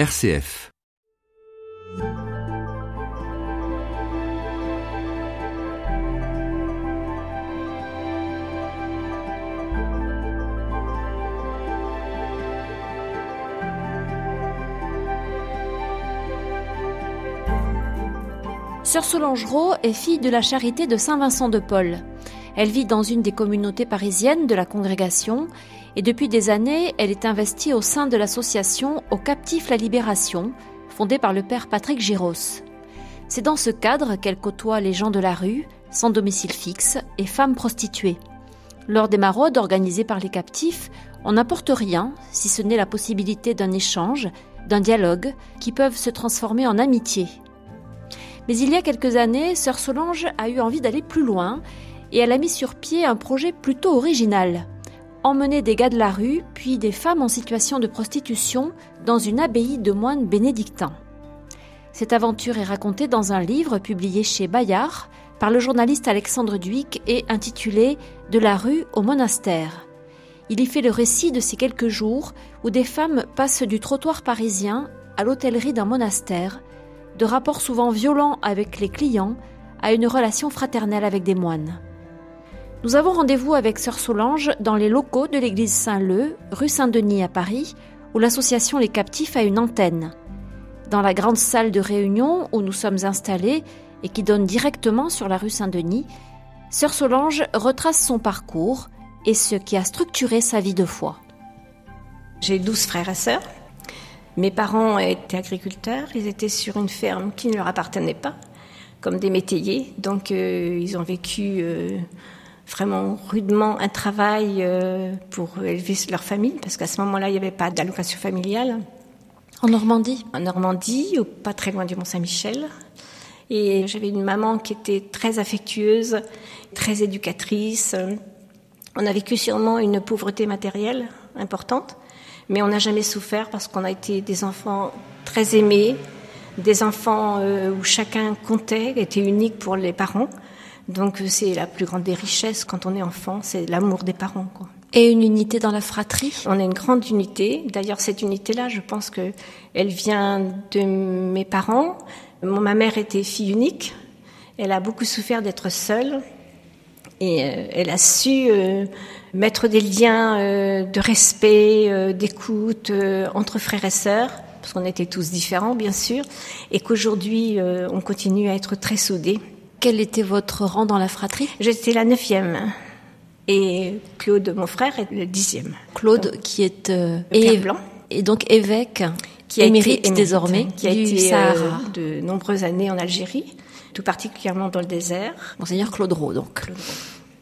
RCF. Sœur Solange Rowe est fille de la charité de Saint-Vincent de Paul. Elle vit dans une des communautés parisiennes de la congrégation et depuis des années, elle est investie au sein de l'association Aux Captifs la Libération, fondée par le père Patrick Giros. C'est dans ce cadre qu'elle côtoie les gens de la rue, sans domicile fixe, et femmes prostituées. Lors des maraudes organisées par les captifs, on n'apporte rien, si ce n'est la possibilité d'un échange, d'un dialogue, qui peuvent se transformer en amitié. Mais il y a quelques années, Sœur Solange a eu envie d'aller plus loin et elle a mis sur pied un projet plutôt original. Emmener des gars de la rue, puis des femmes en situation de prostitution dans une abbaye de moines bénédictins. Cette aventure est racontée dans un livre publié chez Bayard par le journaliste Alexandre Duic et intitulé De la rue au monastère. Il y fait le récit de ces quelques jours où des femmes passent du trottoir parisien à l'hôtellerie d'un monastère, de rapports souvent violents avec les clients à une relation fraternelle avec des moines. Nous avons rendez-vous avec Sœur Solange dans les locaux de l'église Saint-Leu, rue Saint-Denis à Paris, où l'association Les Captifs a une antenne. Dans la grande salle de réunion où nous sommes installés et qui donne directement sur la rue Saint-Denis, Sœur Solange retrace son parcours et ce qui a structuré sa vie de foi. J'ai douze frères et sœurs. Mes parents étaient agriculteurs, ils étaient sur une ferme qui ne leur appartenait pas, comme des métayers. Donc euh, ils ont vécu euh, vraiment rudement un travail euh, pour élever leur famille, parce qu'à ce moment-là, il n'y avait pas d'allocation familiale. En Normandie? En Normandie, pas très loin du Mont-Saint-Michel. Et j'avais une maman qui était très affectueuse, très éducatrice. On a vécu sûrement une pauvreté matérielle importante, mais on n'a jamais souffert parce qu'on a été des enfants très aimés, des enfants euh, où chacun comptait, était unique pour les parents. Donc c'est la plus grande des richesses quand on est enfant, c'est l'amour des parents. Quoi. Et une unité dans la fratrie? On a une grande unité. D'ailleurs, cette unité-là, je pense que elle vient de mes parents. Ma mère était fille unique. Elle a beaucoup souffert d'être seule. Et euh, elle a su euh, mettre des liens euh, de respect, euh, d'écoute euh, entre frères et sœurs, parce qu'on était tous différents, bien sûr, et qu'aujourd'hui, euh, on continue à être très soudés. Quel était votre rang dans la fratrie J'étais la neuvième. Et Claude, mon frère, est le dixième. Claude, qui est euh, père év- Blanc. et donc évêque, qui a émérite émérite, désormais qui a du été euh, Sahara. de nombreuses années en Algérie, tout particulièrement dans le désert. Monseigneur Claude Rowe, donc.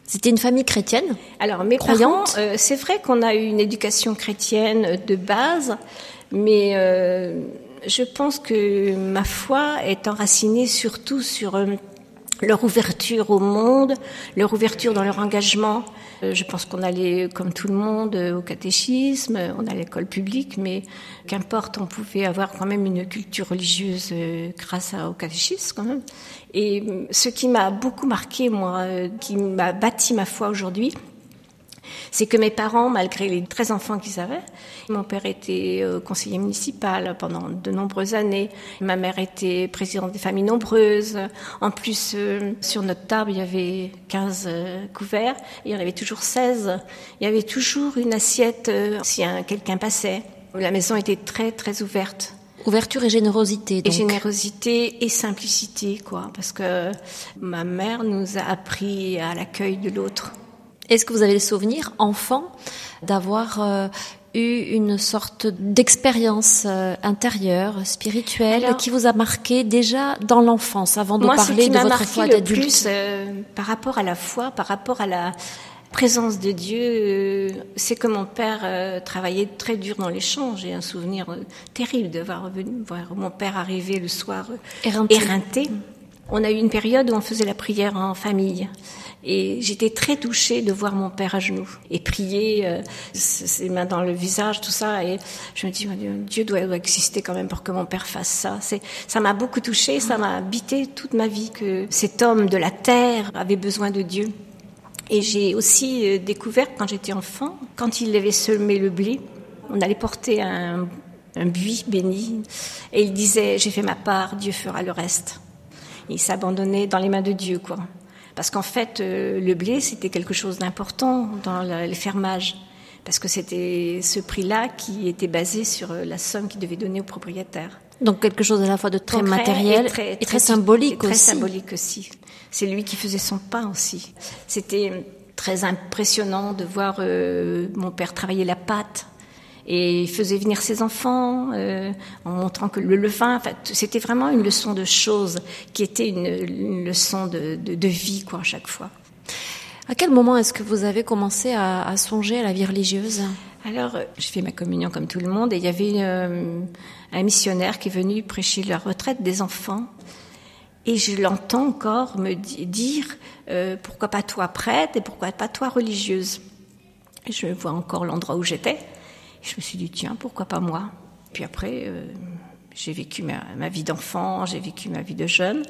C'était une famille chrétienne Alors mes Croyante parents, euh, c'est vrai qu'on a eu une éducation chrétienne de base, mais euh, je pense que ma foi est enracinée surtout sur euh, leur ouverture au monde, leur ouverture dans leur engagement. Euh, Je pense qu'on allait, comme tout le monde, euh, au catéchisme, on allait à l'école publique, mais qu'importe, on pouvait avoir quand même une culture religieuse euh, grâce au catéchisme quand même. Et ce qui m'a beaucoup marqué, moi, qui m'a bâti ma foi aujourd'hui, c'est que mes parents, malgré les 13 enfants qu'ils avaient, mon père était euh, conseiller municipal pendant de nombreuses années, ma mère était présidente des familles nombreuses. En plus, euh, sur notre table, il y avait 15 euh, couverts, et il y en avait toujours 16. Il y avait toujours une assiette si un- quelqu'un passait. La maison était très, très ouverte. Ouverture et générosité. Et Donc. générosité et simplicité, quoi, parce que ma mère nous a appris à l'accueil de l'autre. Est-ce que vous avez des souvenirs, enfant, d'avoir euh, eu une sorte d'expérience euh, intérieure, spirituelle, Alors- qui vous a marqué déjà dans l'enfance, avant de Moi, ce parler qui de votre foi le d'adulte? plus euh, par rapport à la foi, par rapport à la présence de Dieu, c'est que mon père travaillait très dur dans les champs. J'ai un souvenir terrible de voir, voir mon père arriver le soir Éreinté. éreinté. On a eu une période où on faisait la prière en famille. Et j'étais très touchée de voir mon père à genoux et prier, euh, ses mains dans le visage, tout ça. Et je me dis, mon Dieu, doit, exister quand même pour que mon père fasse ça. Ça m'a beaucoup touchée, ça m'a habité toute ma vie que cet homme de la terre avait besoin de Dieu. Et j'ai aussi euh, découvert quand j'étais enfant, quand il avait semé le blé, on allait porter un, un buis béni. Et il disait, j'ai fait ma part, Dieu fera le reste. il s'abandonnait dans les mains de Dieu, quoi. Parce qu'en fait, euh, le blé, c'était quelque chose d'important dans le fermage. Parce que c'était ce prix-là qui était basé sur euh, la somme qu'il devait donner au propriétaire. Donc quelque chose à la fois de très matériel et très, symbolique aussi. Très symbolique aussi. C'est lui qui faisait son pain aussi. C'était très impressionnant de voir euh, mon père travailler la pâte et il faisait venir ses enfants euh, en montrant que le levain, en fait, c'était vraiment une leçon de choses qui était une, leçon de, de, de, vie quoi à chaque fois. À quel moment est-ce que vous avez commencé à, à songer à la vie religieuse? Alors, j'ai fait ma communion comme tout le monde et il y avait euh, un missionnaire qui est venu prêcher la retraite des enfants et je l'entends encore me dire euh, pourquoi pas toi prêtre et pourquoi pas toi religieuse? Je vois encore l'endroit où j'étais. Je me suis dit tiens pourquoi pas moi? Puis après euh, j'ai vécu ma, vie d'enfant, j'ai vécu ma vie de jeune.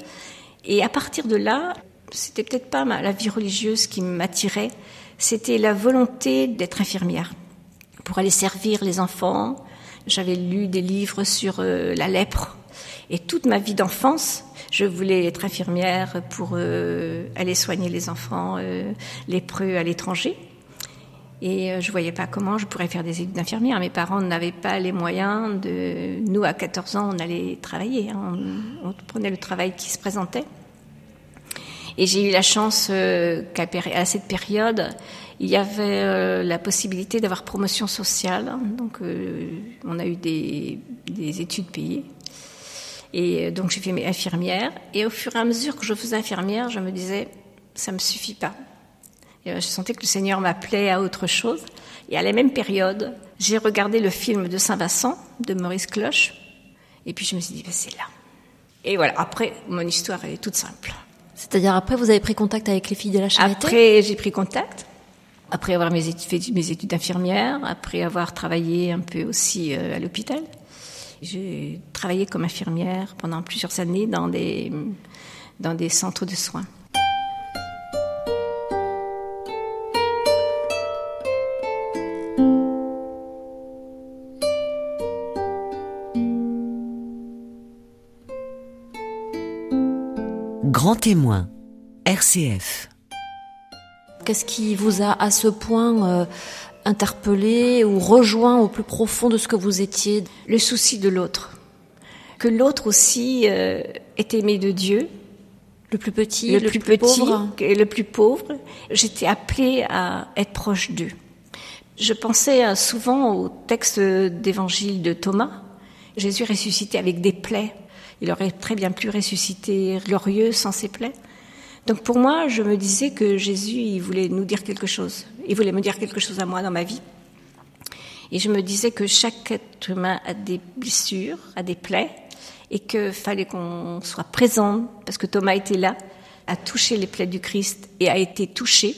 Et à partir de là, c'était peut-être pas la vie religieuse qui m'attirait, c'était la volonté d'être infirmière pour aller servir les enfants. J'avais lu des livres sur euh, la lèpre et toute ma vie d'enfance, je voulais être infirmière pour euh, aller soigner les enfants lépreux à l'étranger. Et euh, je voyais pas comment je pourrais faire des études d'infirmière. Mes parents n'avaient pas les moyens de. Nous, à 14 ans, on allait travailler. Hein. On, prenait le travail qui se présentait. Et j'ai eu la chance qu'à cette période, il y avait la possibilité d'avoir promotion sociale. Donc, on a eu des, des études payées. Et euh, donc j'ai fait mes infirmières. Et au fur et à mesure que je faisais infirmière, je me disais, ça me suffit pas. Euh, je sentais que le Seigneur m'appelait à autre chose. Et à la même période, j'ai regardé le film de Saint-Vincent de Maurice Cloche. Et puis je me suis dit, ben, c'est là. Et voilà, après, mon histoire est toute simple. C'est-à-dire après, vous avez pris contact avec les filles de la charité? Après, j'ai pris contact. Après avoir mes études, fait mes études d'infirmière, après avoir travaillé un peu aussi euh, à l'hôpital. J'ai travaillé comme infirmière pendant plusieurs années dans des, dans des centres de soins. Témoin, RCF. Qu'est-ce qui vous a à ce point euh, interpellé ou rejoint au plus profond de ce que vous étiez? Le souci de l'autre. Que l'autre aussi euh, est aimé de Dieu. Le plus petit, le, plus, petit et le plus pauvre. J'étais appelée à être proche d'eux. Je pensais euh, souvent au texte d'évangile de Thomas. Jésus ressuscité avec des plaies. Il aurait très bien pu ressusciter glorieux sans ses plaies. Donc pour moi, je me disais que Jésus, il voulait nous dire quelque chose. Il voulait me dire quelque chose à moi dans ma vie. Et je me disais que chaque être humain a des blessures, a des plaies, et que fallait qu'on soit présent, parce que Thomas était là, a touché les plaies du Christ et a été touché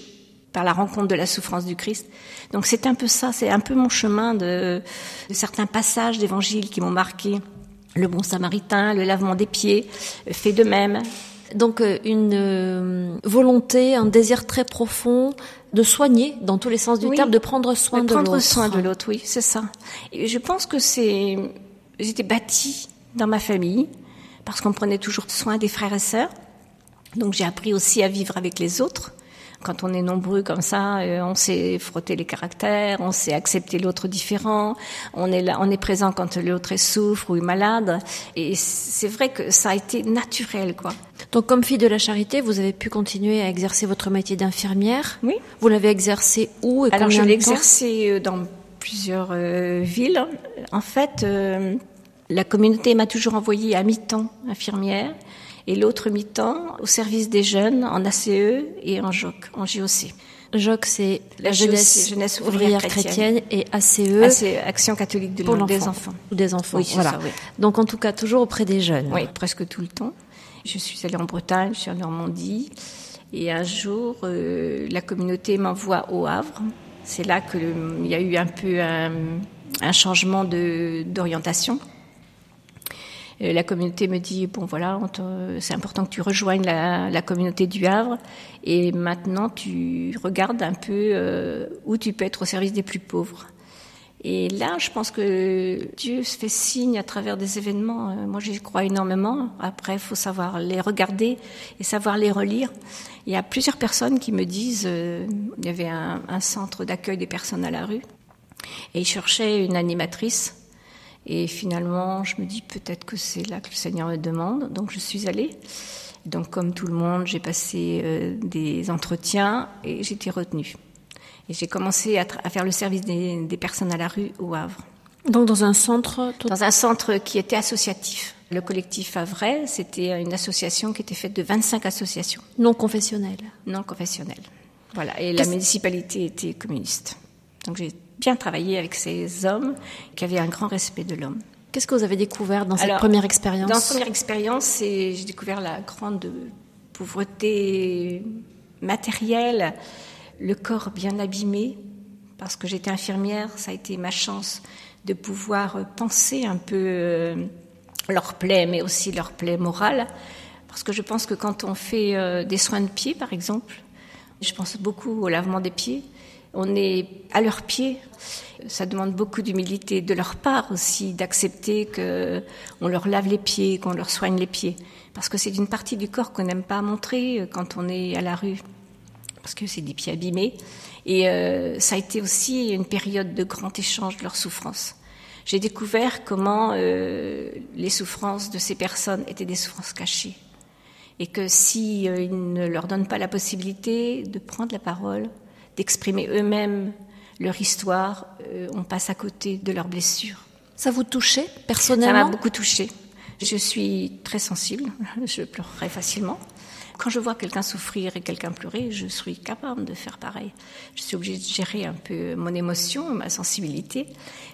par la rencontre de la souffrance du Christ. Donc c'est un peu ça, c'est un peu mon chemin de, de certains passages d'évangile qui m'ont marqué. Le bon samaritain, le lavement des pieds, fait de même, donc euh, une euh, volonté, un désir très profond de soigner, dans tous les sens du terme, de prendre soin de, l'autre. Prendre soin de l'autre, oui, c'est ça. Et je pense que c'est, j'étais bâtie dans ma famille parce qu'on prenait toujours soin des frères et sœurs. Donc j'ai appris aussi à vivre avec les autres. Quand on est nombreux comme ça, euh, on sait frotter les caractères, on sait accepter l'autre différent, on est là, on est présent quand l'autre souffre ou est malade. Et c'est vrai que ça a été naturel, quoi. Donc, comme fille de la charité, vous avez pu continuer à exercer votre métier d'infirmière. Oui. Vous l'avez exercé où et Alors, je l'ai exercé euh, dans plusieurs euh, villes. En fait, la communauté m'a toujours envoyée à mi-temps infirmière et l'autre mi-temps au service des jeunes en ACE et en JOC, en JOC. JOC, c'est la jeunesse, jeunesse ouvrière, chrétienne. et ACE, ACE, Action catholique de pour des enfants. Ou des enfants, oui, voilà. oui. Donc en tout cas, toujours auprès des jeunes. Oui, presque tout le temps. Je suis allée en Bretagne, je suis en Normandie, et un jour, euh, la communauté m'envoie au Havre. C'est là qu'il y a eu un peu un, un changement d'orientation. Euh, la communauté me dit bon voilà, c'est important que tu rejoignes la, communauté du Havre et maintenant tu regardes un peu euh, où tu peux être au service des plus pauvres. Et là, je pense que Dieu se fait signe à travers des événements. Euh, moi, j'y crois énormément. Après, il faut savoir les regarder et savoir les relire. Il y a plusieurs personnes qui me disent, il y avait un, un centre d'accueil des personnes à la rue, et ils cherchaient une animatrice. Et finalement, je me dis peut-être que c'est là que le Seigneur me demande. Donc, je suis allée. Donc, comme tout le monde, j'ai passé euh, des entretiens et été retenue. Et j'ai commencé à, faire le service des, personnes à la rue au Havre. Donc dans un centre Dans un centre qui était associatif. Le collectif Havrais, c'était une association qui était faite de 25 associations. Non confessionnelles Non confessionnelles. Voilà. Et la municipalité était communiste. Donc j'ai bien travaillé avec ces hommes qui avaient un grand respect de l'homme. Qu'est-ce que vous avez découvert dans cette première expérience Dans cette première expérience, j'ai découvert la grande pauvreté matérielle, le corps bien abîmé, parce que j'étais infirmière, ça a été ma chance de pouvoir penser un peu euh, leur plaie, mais aussi leur plaie morale, parce que je pense que quand on fait euh, des soins de pieds, par exemple, je pense beaucoup au lavement des pieds, on est à leurs pieds. Ça demande beaucoup d'humilité de leur part aussi, d'accepter que on leur lave les pieds, qu'on leur soigne les pieds, parce que c'est une partie du corps qu'on n'aime pas montrer quand on est à la rue parce que c'est des pieds abîmés. Et euh, ça a été aussi une période de grand échange de leurs souffrances. J'ai découvert comment euh, les souffrances de ces personnes étaient des souffrances cachées. Et que si euh, ne leur donnent pas la possibilité de prendre la parole, d'exprimer eux-mêmes leur histoire, euh, on passe à côté de leurs blessures. Ça vous touchait personnellement Ça m'a beaucoup touché. Je suis très sensible, je pleurerai facilement. Quand je vois quelqu'un souffrir et quelqu'un pleurer, je suis capable de faire pareil. Je suis obligée de gérer un peu mon émotion, ma sensibilité.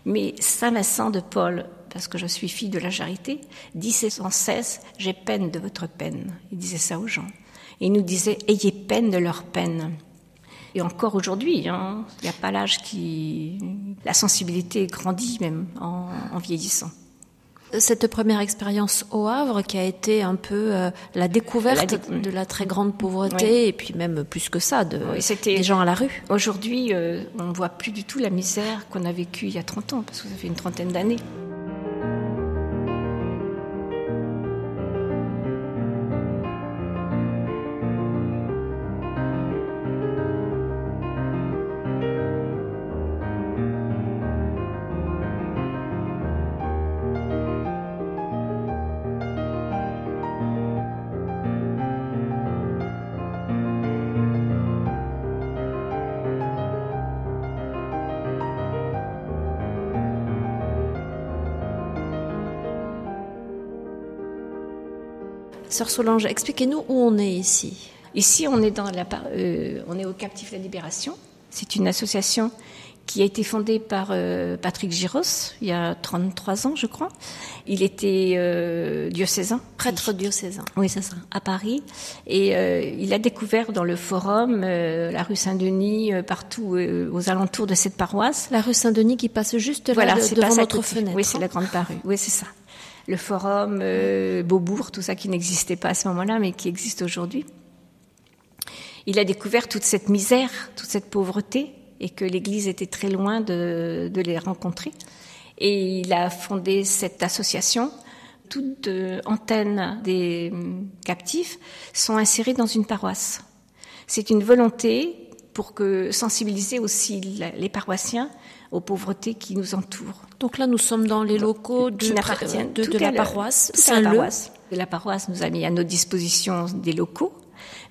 Mais Saint Vincent de Paul, parce que je suis fille de la charité, disait sans cesse J'ai peine de votre peine. Il disait ça aux gens. Et il nous disait Ayez peine de leur peine. Et encore aujourd'hui, hein, il n'y a pas l'âge qui. La sensibilité grandit même en vieillissant cette première expérience au Havre qui a été un peu euh, la découverte de la très grande pauvreté et puis même plus que ça de des gens à la rue. Aujourd'hui, euh, on ne voit plus du tout la misère qu'on a vécue il y a 30 ans parce que ça fait une trentaine d'années. Sœur Solange, expliquez-nous où on est ici. Ici, on est, dans la, euh, on est au Captif La Libération. C'est une association qui a été fondée par euh, Patrick Giros il y a 33 ans, je crois. Il était euh, diocésain. Prêtre diocésain. Oui, c'est ça, à Paris. Et il a découvert dans le forum, la rue Saint-Denis, partout aux alentours de cette paroisse. La rue Saint-Denis qui passe juste là voilà, devant notre fenêtre. Oui, c'est la grande parue. Oui, c'est ça le forum euh, Beaubourg, tout ça qui n'existait pas à ce moment-là, mais qui existe aujourd'hui. Il a découvert toute cette misère, toute cette pauvreté, et que l'Église était très loin de, les rencontrer. Et il a fondé cette association. Toutes euh, antennes des hum, captifs sont insérées dans une paroisse. C'est une volonté pour que sensibiliser aussi les paroissiens aux pauvretés qui nous entourent. Donc là, nous sommes dans les locaux de, de, de la paroisse Saint-Leu. La paroisse nous a mis à nos dispositions des locaux,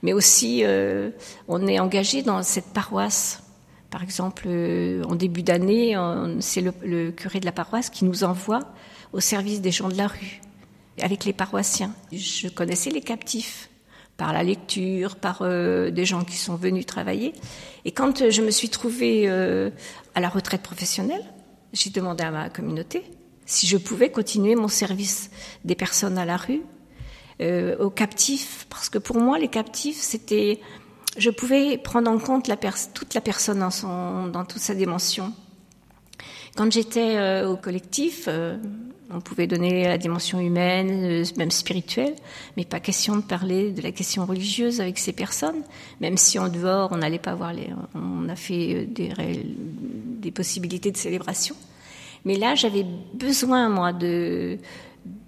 mais aussi euh, on est engagé dans cette paroisse. Par exemple, euh, en début d'année, c'est le, le, curé de la paroisse qui nous envoie au service des gens de la rue, avec les paroissiens. Je connaissais les captifs par la lecture, par euh, des gens qui sont venus travailler. Et quand euh, je me suis trouvée euh, à la retraite professionnelle, j'ai demandé à ma communauté si je pouvais continuer mon service des personnes à la rue, aux captifs, parce que pour moi, les captifs, c'était, je pouvais prendre en compte la toute la personne dans, son, dans toute sa dimension. Quand j'étais au collectif, on pouvait donner la dimension humaine, euh, même spirituelle, mais pas question de parler de la question religieuse avec ces personnes, même si en dehors on n'allait pas voir les. On a fait euh, des, des possibilités de célébration. Mais là, j'avais besoin, moi, de,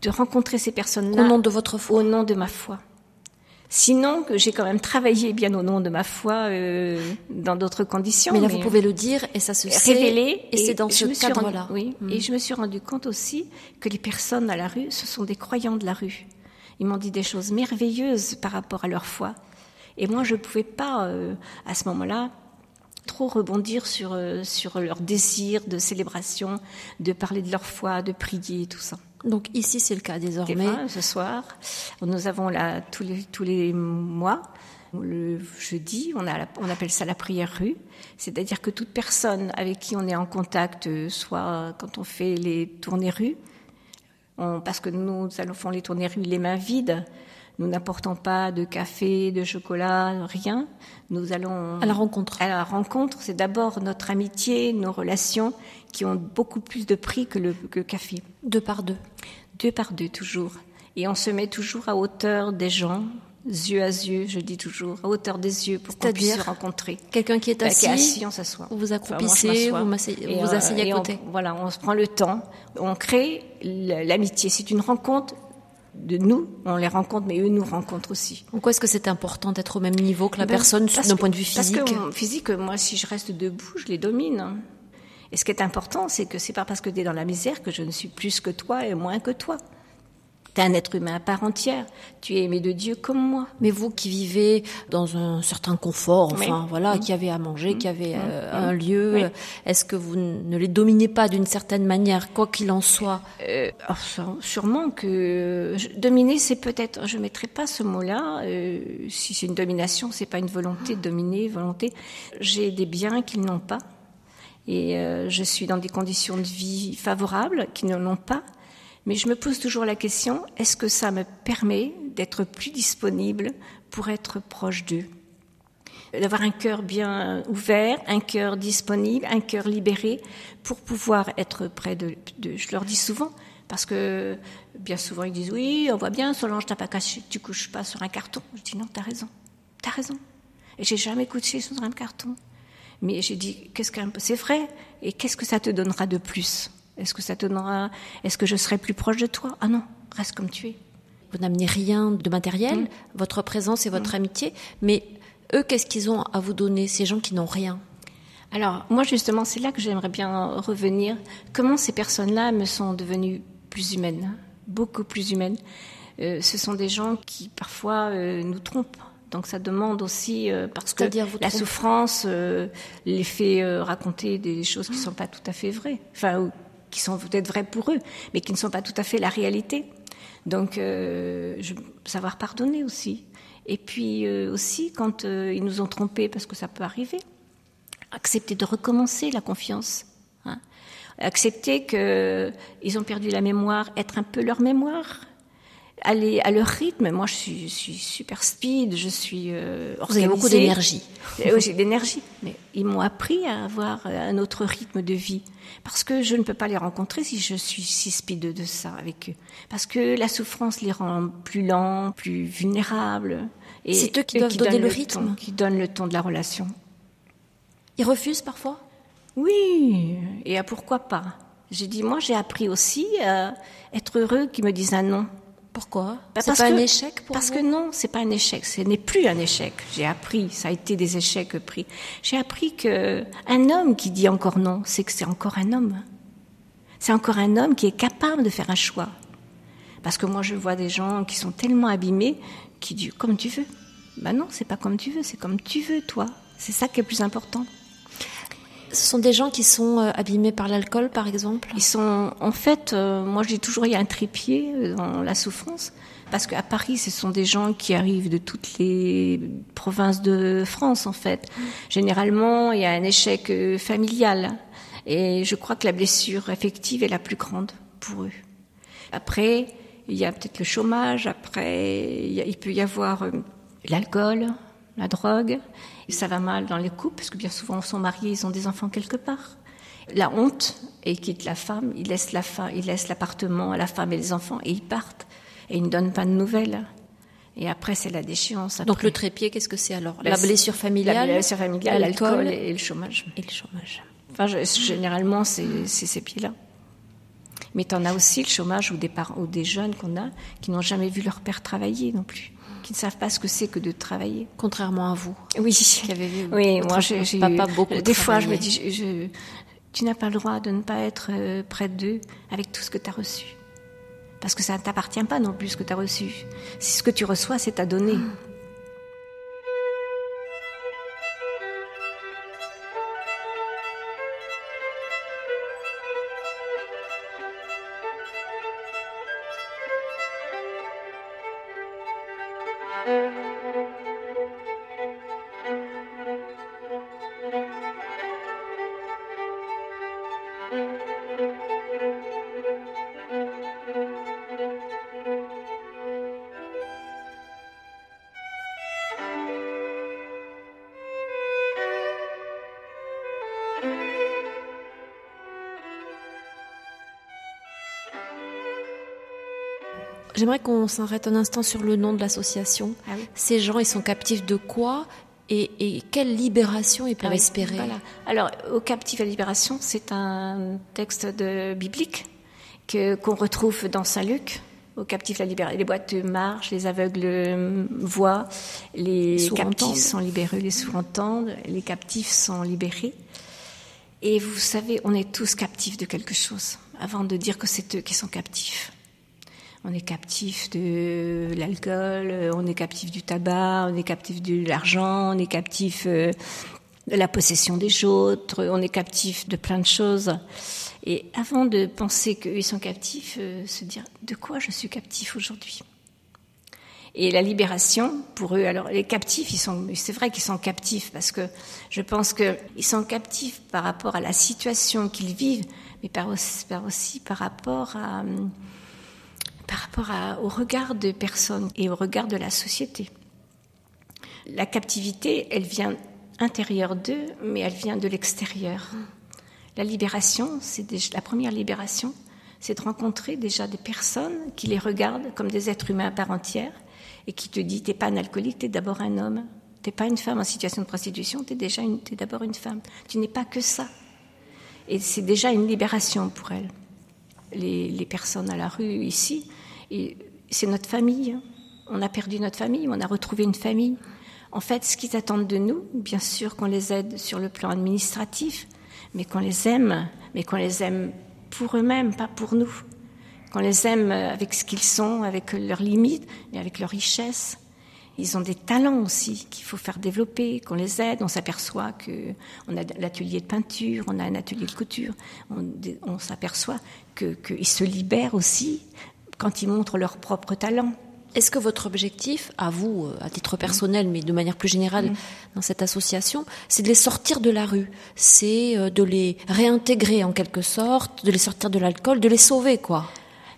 de rencontrer ces personnes-là. Au nom de votre foi Au nom de ma foi. Sinon, que j'ai quand même travaillé bien au nom de ma foi euh, dans d'autres conditions. Mais là, vous pouvez le dire et ça se révéler. Et, c'est dans ce cadre-là. Oui. Mm. Et je me suis rendu compte aussi que les personnes à la rue, ce sont des croyants de la rue. Ils m'ont dit des choses merveilleuses par rapport à leur foi. Et moi, je ne pouvais pas, euh, à ce moment-là, trop rebondir sur, euh, sur leur désir de célébration, de parler de leur foi, de prier, tout ça. Donc ici, c'est le cas désormais. Ce soir, nous avons là tous les, tous les mois, le jeudi, on, a on appelle ça la prière rue. C'est-à-dire que toute personne avec qui on est en contact, euh, soit quand on fait les tournées rue, on- parce que nous allons faire les tournées rue les mains vides, nous n'apportons pas de café, de chocolat, rien. Nous allons À la rencontre. à la rencontre, c'est d'abord notre amitié, nos relations qui ont beaucoup plus de prix que le, que le café. Deux par deux. Deux par deux toujours. Et on se met toujours à hauteur des gens, yeux à yeux, je dis toujours, à hauteur des yeux pour qu'on puisse se rencontrer. Quelqu'un qui est Bah, assis, qui est assis, on s'assoit. vous Enfin, accroupissez, m'assois. vous vous euh, asseyez à on- côté. voilà, on se prend le temps, on crée l'amitié. C'est une rencontre de nous, on les rencontre, mais eux nous rencontrent aussi. Pourquoi est-ce que c'est important d'être au même niveau que la Ben, personne d'un point de vue physique Parce que physique, moi, si je reste debout, je les domine. Et ce qui est important, c'est que c'est pas parce que tu es dans la misère que je ne suis plus que toi et moins que toi. Tu es un être humain à part entière. Tu es aimé de Dieu comme moi. Mais vous qui vivez dans un certain confort, enfin Oui. voilà, qui avez à manger, qui avez euh, un lieu, Oui. euh, est-ce que vous ne les dominez pas d'une certaine manière, quoi qu'il en soit? Euh, alors, sûre- sûrement que dominer, c'est peut-être. Je mettrai pas ce mot-là. si c'est une domination, c'est pas une volonté de dominer, volonté. J'ai des biens qu'ils n'ont pas, et je suis dans des conditions de vie favorables qu'ils ne l'ont pas. Mais je me pose toujours la question est-ce que ça me permet d'être plus disponible pour être proche d'eux? D'avoir un cœur bien ouvert, un cœur disponible, un cœur libéré pour pouvoir être près de, Je leur dis souvent, parce que bien souvent ils disent oui, on voit bien, Solange, t'as pas caché, tu couches pas sur un carton. Je dis non, t'as raison, t'as raison. Et j'ai jamais couché sur un carton. Mais j'ai dit, qu'est-ce qu'un, c'est vrai. Et qu'est-ce que ça te donnera de plus? Est-ce que ça te donnera, est-ce que je serai plus proche de toi? Ah non, reste comme tu es. Vous n'amenez rien de matériel, Mm. votre présence et votre amitié, mais eux, qu'est-ce qu'ils ont à vous donner, ces gens qui n'ont rien? Alors, moi, justement, c'est là que j'aimerais bien revenir. Comment ces personnes-là me sont devenues plus humaines, beaucoup plus humaines? Euh, ce sont des gens qui, parfois, euh, nous trompent. Donc, ça demande aussi, euh, parce que la souffrance les fait raconter des choses qui ne sont pas tout à fait vraies. Enfin, qui sont peut-être vraies pour eux, mais qui ne sont pas tout à fait la réalité. Donc, euh, savoir pardonner aussi. Et puis euh, aussi, quand euh, ils nous ont trompés, parce que ça peut arriver, accepter de recommencer la confiance. hein. Accepter qu'ils ont perdu la mémoire, être un peu leur mémoire. Aller à leur rythme. Moi, je suis, je suis super speed, je suis euh, Vous avez beaucoup organisée. d'énergie. Eh oui, J'ai de l'énergie. Mais ils m'ont appris à avoir un autre rythme de vie. Parce que je ne peux pas les rencontrer si je suis si speed de ça avec eux. Parce que la souffrance les rend plus lents, plus vulnérables. Et C'est eux qui doivent donner le ton, rythme. qui donnent le ton de la relation. Ils refusent parfois? Oui, et à pourquoi pas? J'ai dit, moi j'ai appris aussi à être heureux qu'ils me disent un non. Pourquoi Bah, C'est parce pas un que- échec pour Parce vous que non, c'est pas un échec. Ce n'est plus un échec. J'ai appris. Ça a été des échecs pris. J'ai appris que un homme qui dit encore non, c'est que c'est encore un homme. C'est encore un homme qui est capable de faire un choix. Parce que moi, je vois des gens qui sont tellement abîmés qui disent comme tu veux. Ben non, c'est pas comme tu veux, c'est comme tu veux, toi. C'est ça qui est le plus important. Ce sont des gens qui sont euh, abîmés par l'alcool, par exemple Ils sont, en fait, euh, moi dis toujours, il y a un trépied euh, dans la souffrance. Parce qu'à Paris, ce sont des gens qui arrivent de toutes les provinces de France, en fait. Généralement, il y a un échec familial. Et je crois que la blessure affective est la plus grande pour eux. Après, il y a peut-être le chômage. Après, il, peut y avoir l'alcool, la drogue. Ça va mal dans les couples, parce que bien souvent, ils sont mariés, ils ont des enfants quelque part la honte et ils quittent la femme, ils laissent la femme, ils laissent l'appartement à la femme et les enfants et ils partent et ils ne donnent pas de nouvelles. Et après c'est la déchéance. Donc le trépied, qu'est-ce que c'est alors? La blessure familiale, la blessure familiale, l'alcool et le chômage. et le chômage. Enfin, généralement, c'est ces pieds-là. Mais tu en as aussi le chômage ou des, parents, ou des jeunes qu'on a qui n'ont jamais vu leur père travailler non plus, qui ne savent pas ce que c'est que de travailler. Contrairement à vous. Oui. Qui avez vu oui, moi j'ai pas beaucoup. Des fois, je me dis, je, tu n'as pas le droit de ne pas être euh, près d'eux avec tout ce que tu as reçu. Parce que ça ne t'appartient pas non plus ce que tu as reçu. Si ce que tu reçois, c'est à donner. J'aimerais qu'on s'arrête un instant sur le nom de l'association. Ah Ces gens, ils sont captifs de quoi? Et, quelle libération ils peuvent ah espérer Alors, au captif à libération, c'est un texte de, biblique que, qu'on retrouve dans Saint-Luc. Au captif la libération, les boîtes marchent, les aveugles voient, les captifs sont libérés, les sourds-entendent, les captifs sont libérés. Et vous savez, on est tous captifs de quelque chose, avant de dire que c'est eux qui sont captifs on est captif de l'alcool, on est captif du tabac, on est captif de l'argent, on est captif euh, de la possession des autres, on est captif de plein de choses. Et avant de penser qu'ils sont captifs, euh, se dire de quoi je suis captif aujourd'hui? Et la libération, pour eux, alors les captifs, sont, c'est vrai qu'ils sont captifs parce que je pense qu'ils sont captifs par rapport à la situation qu'ils vivent, mais par aussi, par, aussi par rapport à, par rapport au regard des personnes et au regard de la société. La captivité, elle vient intérieure d'eux, mais elle vient de l'extérieur. La libération, c'est la première libération, c'est de rencontrer déjà des personnes qui les regardent comme des êtres humains à part entière et qui te disent t'es pas un alcoolique, t'es d'abord un homme, t'es pas une femme en situation de prostitution, t'es déjà d'abord une femme. Tu n'es pas que ça. Et c'est déjà une libération pour elles. Les, les personnes à la rue ici, et c'est notre famille. Hein. On a perdu notre famille, on a retrouvé une famille. En fait, ce qu'ils attendent de nous, bien sûr qu'on les aide sur le plan administratif, mais qu'on les aime, mais qu'on les aime pour eux-mêmes, pas pour nous. Qu'on les aime avec ce qu'ils sont, avec leurs limites, mais avec leurs richesses. Ils ont des talents aussi qu'il faut faire développer, qu'on les aide. On s'aperçoit que on a l'atelier de peinture, on a un atelier de couture. On, s'aperçoit qu'ils se libèrent aussi quand ils montrent leur propre talent. Est-ce que votre objectif, à vous, euh, à titre personnel, mais de manière plus générale mm. dans cette association, c'est de les sortir de la rue, c'est euh, de les réintégrer en quelque sorte, de les sortir de l'alcool, de les sauver, quoi?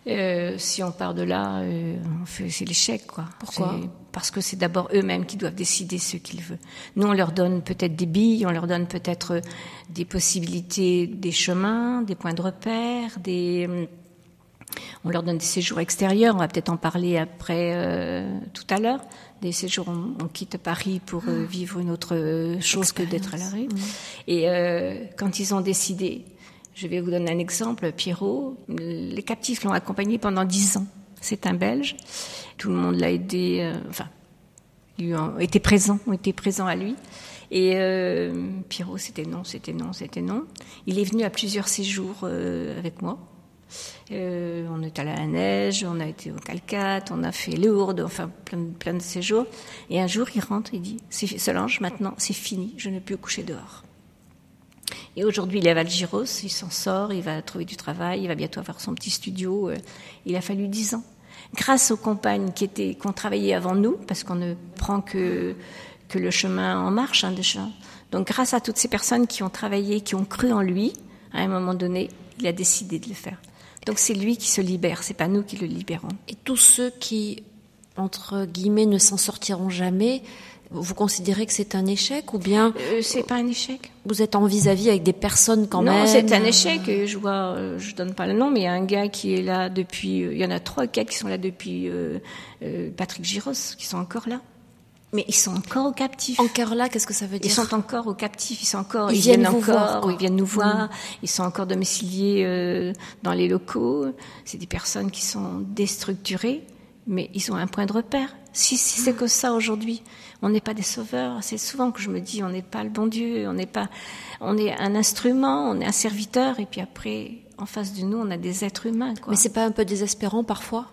Euh, Si on part de là, euh, c'est l'échec, quoi. Pourquoi? Parce que c'est d'abord eux-mêmes qui doivent décider ce qu'ils veulent. Nous, on leur donne peut-être des billes, on leur donne peut-être des possibilités, des chemins, des points de repère, des hum, on leur donne des séjours extérieurs, on va peut-être en parler après euh, tout à l'heure. Des séjours, on, quitte Paris pour euh, vivre une autre euh, chose que d'être à la rue. Et quand ils ont décidé, je vais vous donner un exemple, Pierrot, les captifs l'ont accompagné pendant dix ans. C'est un Belge. Tout le monde l'a aidé, enfin, ils ont été présents, ont été présents à lui. Et Pierrot, c'était non, c'était non, c'était non. Il est venu à plusieurs séjours avec moi. Euh, on est allé à la neige, on a été au Calcate, on a fait Lourdes, enfin plein, plein de séjours. Et un jour, il rentre, il dit Solange, maintenant, c'est fini, je ne peux coucher dehors. Et aujourd'hui, il est à Valgiros, il s'en sort, il va trouver du travail, il va bientôt avoir son petit studio. Euh, il a fallu dix ans. Grâce aux compagnes qui ont travaillé avant nous, parce qu'on ne prend que, que le chemin en marche, hein, déjà. Donc, grâce à toutes ces personnes qui ont travaillé, qui ont cru en lui, à un moment donné, il a décidé de le faire. Donc c'est lui qui se libère, c'est pas nous qui le libérons. Et tous ceux qui, entre guillemets, ne s'en sortiront jamais, vous considérez que c'est un échec ou bien euh, C'est pas un échec. Vous êtes en vis-à-vis avec des personnes quand même. Non, c'est un échec. Je vois, euh, je donne pas le nom, mais il y a un gars qui est là depuis. Euh, il y en a trois, quatre qui sont là depuis Patrick Giros, qui sont encore là. Mais ils sont encore au captif. Encore là, qu'est-ce que ça veut dire Ils sont encore au captif, ils sont encore, Ils ils, viennent encore, voir, ils viennent nous voir, Mm. ils sont encore domiciliés euh, dans les locaux. C'est des personnes qui sont déstructurées, mais ils ont un point de repère. Si, si c'est que ça aujourd'hui, on n'est pas des sauveurs. C'est souvent que je me dis, on n'est pas le bon Dieu, on n'est pas, on est un instrument, on est un serviteur, et puis après, en face de nous, on a des êtres humains. Quoi. Mais c'est pas un peu désespérant parfois?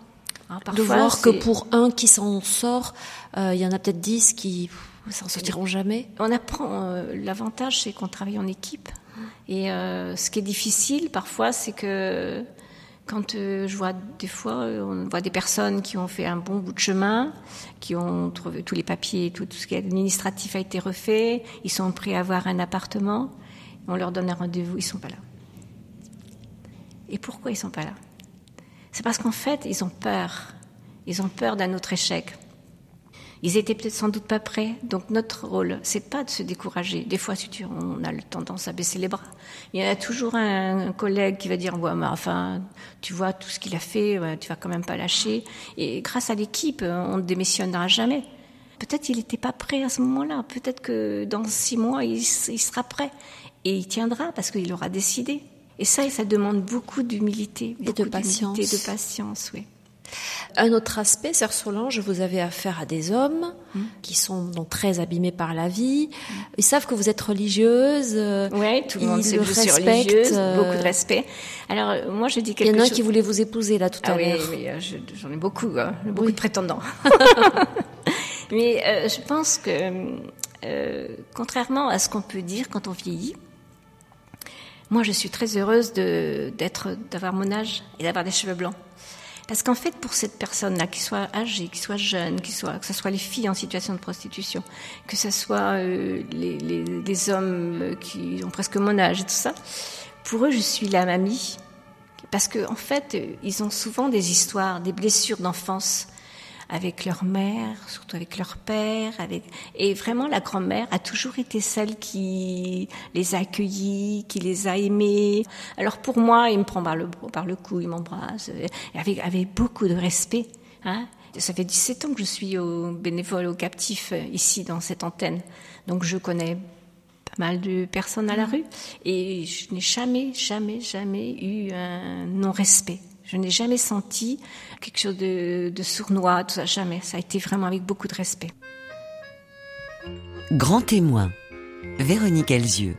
Ah, de voir que pour un qui s'en sort, euh, il y en a peut-être dix qui s'en sortiront jamais. On apprend. euh, L'avantage, c'est qu'on travaille en équipe. Et euh, ce qui est difficile parfois, c'est que quand je vois des fois, on voit des personnes qui ont fait un bon bout de chemin, qui ont trouvé tous les papiers, tout, tout ce qui est administratif a été refait, ils sont prêts à avoir un appartement, on leur donne un rendez-vous, ils sont pas là. Et pourquoi ils sont pas là? C'est parce qu'en fait, ils ont peur. Ils ont peur d'un autre échec. Ils étaient peut-être sans doute pas prêts. Donc notre rôle, c'est pas de se décourager. Des fois, on a tendance à baisser les bras. Il y en a toujours un, collègue qui va dire, ouais, mais tu vois tout ce qu'il a fait, tu vas quand même pas lâcher. Et grâce à l'équipe, on ne démissionnera jamais. Peut-être il n'était pas prêt à ce moment-là. Peut-être que dans six mois, il sera prêt. Et il tiendra parce qu'il aura décidé. Et ça, ça demande beaucoup d'humilité. de beaucoup patience. d'humilité, de patience, oui. Un autre aspect, Sœur Solange, vous avez affaire à des hommes Hmm. qui sont donc très abîmés par la vie. Ils savent que vous êtes religieuse. euh, Oui, tout le monde sait que je suis religieuse, euh, beaucoup de respect. Alors, euh, moi, je dis Il y quelque en a un chose. qui voulait vous épouser là tout Ah à oui, l'heure. je- j'en ai beaucoup, hein, beaucoup Oui. de prétendants. mais euh, je pense que, euh, contrairement à ce qu'on peut dire quand on vieillit, moi, je suis très heureuse d'être, d'avoir mon âge et d'avoir des cheveux blancs. Parce qu'en fait, pour cette personne-là, qui soit âgée, qui soit jeune, qui soit, que ce soit les filles en situation de prostitution, que ce soit euh, les, les, les hommes euh, qui ont presque mon âge et tout ça, pour eux, je suis la mamie. Parce que en fait, euh, ils ont souvent des histoires, des blessures d'enfance avec leur mère, surtout avec leur père, avec et vraiment la grand-mère a toujours été celle qui les a accueillis, qui les a aimés. Alors pour moi, il me prend par le par le cou, il m'embrasse euh, avec avec beaucoup de respect. Hein. Ça fait 17 ans que je suis au bénévole, au captif euh, ici dans cette antenne, donc je connais pas mal de personnes à la rue et je n'ai jamais, jamais, jamais eu un non-respect. Je n'ai jamais senti quelque chose de, sournois, tout ça, jamais. Ça a été vraiment avec beaucoup de respect. Grand témoin. Véronique Elzieux.